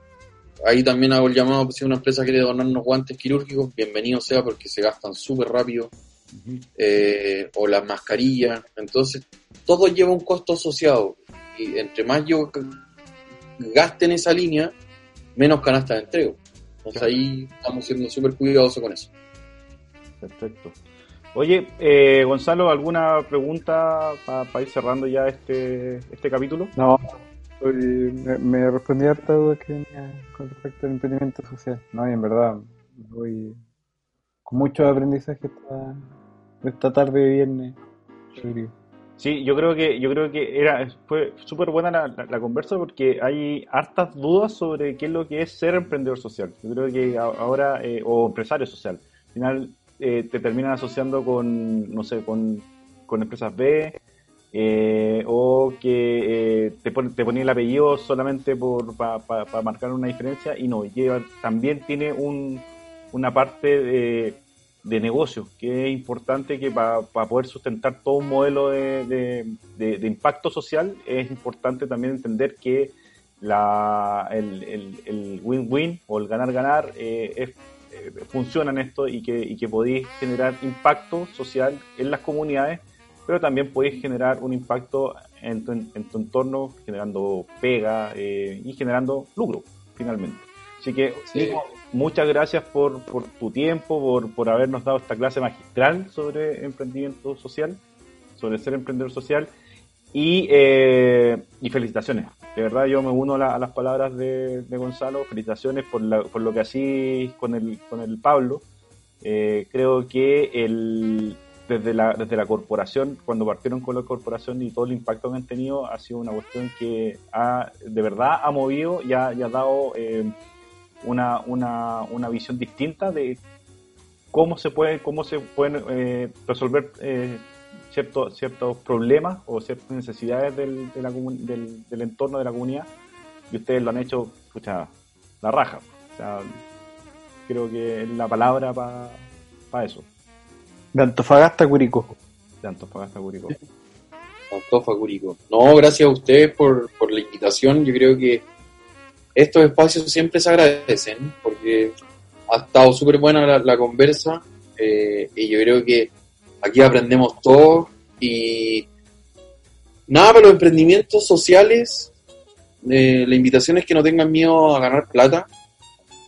Ahí también hago el llamado, pues, si una empresa quiere donarnos guantes quirúrgicos, bienvenido sea porque se gastan súper rápido. Eh, o las mascarillas. Entonces, todo lleva un costo asociado. Y entre más yo gaste en esa línea, menos canasta de entrego. Entonces ahí estamos siendo súper cuidadosos con eso. Perfecto. Oye, eh, Gonzalo, ¿alguna pregunta para ir cerrando ya este, este capítulo? No, me, me respondí a harta duda que tenía con respecto al emprendimiento social. No, y en verdad, voy con mucho aprendizaje esta, esta tarde de viernes. yo. Sí, yo creo que yo creo que era fue súper buena la, la- la conversa porque hay hartas dudas sobre qué es lo que es ser emprendedor social. Yo creo que ahora eh, o empresario social. Al final eh, te terminan asociando con no sé con, con empresas B eh, o que eh, te pon- te ponía el apellido solamente para marcar una diferencia y no lleva también tiene un, una parte de de negocio, que es importante que para poder sustentar todo un modelo de, de- de- impacto social, es importante también entender que la, el, el- el win-win o el ganar-ganar eh, es- eh, funciona en esto y que, y que podéis generar impacto social en las comunidades, pero también podéis generar un impacto en tu, en tu entorno, generando pega eh, y generando lucro, finalmente. Así que, Sí. Nico, muchas gracias por, por tu tiempo, por, por habernos dado esta clase magistral sobre emprendimiento social, sobre ser emprendedor social. Y, eh, y felicitaciones. De verdad, yo me uno a, la- a las palabras de, de Gonzalo. Felicitaciones por, la- por lo que hacís con el, con el Pablo. Eh, creo que el, desde la, desde la corporación, cuando partieron con la corporación y todo el impacto que han tenido, ha sido una cuestión que ha, de verdad ha movido y ha, dado eh, una, una, una visión distinta de cómo se puede, cómo se pueden eh, resolver eh, ciertos, ciertos problemas o ciertas necesidades del, del, del, entorno de la comunidad y ustedes lo han hecho, escucha, la raja. O sea, creo que es la palabra para eso. De Antofagasta Curicó. De Antofagasta Curicó. Antofa Curicó. No, gracias a ustedes por, por la invitación. Yo creo que estos espacios siempre se agradecen porque ha estado súper buena la, conversa eh, y yo creo que aquí aprendemos todo y nada, para los emprendimientos sociales, eh, la invitación es que no tengan miedo a ganar plata,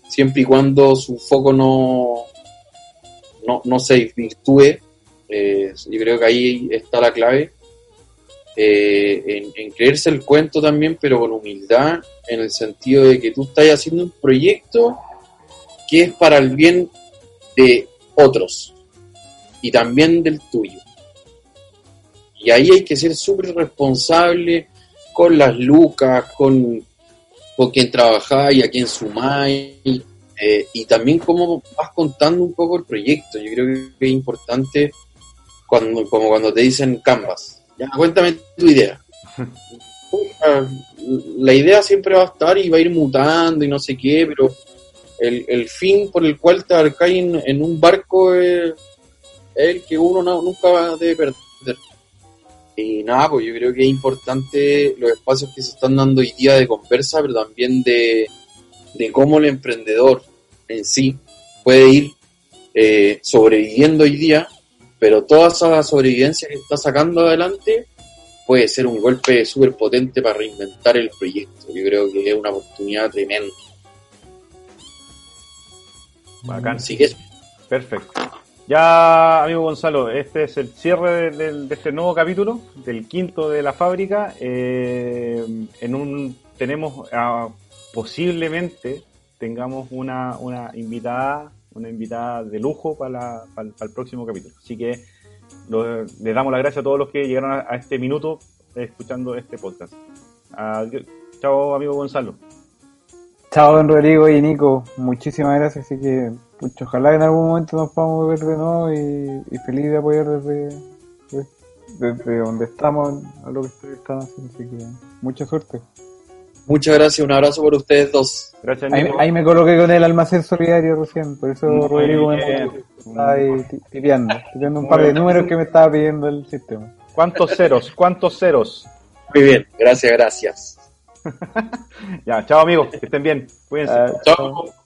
siempre y cuando su foco no, no, no se virtúe. Eh, yo creo que ahí está la clave. en, en, creerse el cuento también, pero con humildad, en el sentido de que tú estás haciendo un proyecto que es para el bien de otros y también del tuyo. Y ahí hay que ser súper responsable con las lucas, con, con quien trabajáis, a quien sumáis, eh, y también cómo vas contando un poco el proyecto. Yo creo que es importante cuando, como cuando te dicen Canvas. Ya, cuéntame tu idea. La idea siempre va a estar y va a ir mutando y no sé qué, pero el, el fin por el cual te arcáis en, en, un barco es, el que uno no, nunca debe perder. Y nada, pues yo creo que es importante los espacios que se están dando hoy día de conversa, pero también de, de cómo el emprendedor en sí puede ir eh, sobreviviendo hoy día, pero toda esa sobrevivencia que está sacando adelante puede ser un golpe súper potente para reinventar el proyecto. Yo creo que es una oportunidad tremenda. Bacán. Así que Perfecto. Ya, amigo Gonzalo, este es el cierre de, este nuevo capítulo, del quinto de la fábrica. Eh, tenemos posiblemente tengamos una, una invitada, una invitada de lujo para, el próximo capítulo. Así que les damos las gracias a todos los que llegaron a, este minuto escuchando este podcast. chao, amigo Gonzalo. Chao, don Rodrigo y Nico. Muchísimas gracias. Así que, ojalá en algún momento nos podamos ver de nuevo y, feliz de apoyar desde, desde, donde estamos a lo que ustedes están haciendo. Así que, mucha suerte. Muchas gracias, un abrazo por ustedes dos. Gracias, Nico. Ahí, me coloqué con el almacén solidario recién, por eso Rodrigo me está ahí tipeando, tipeando un par de números que me estaba pidiendo el sistema. ¿Cuántos ceros? ¿Cuántos ceros? Muy bien, gracias, gracias. ya, chao amigos, que estén bien. Cuídense. chao.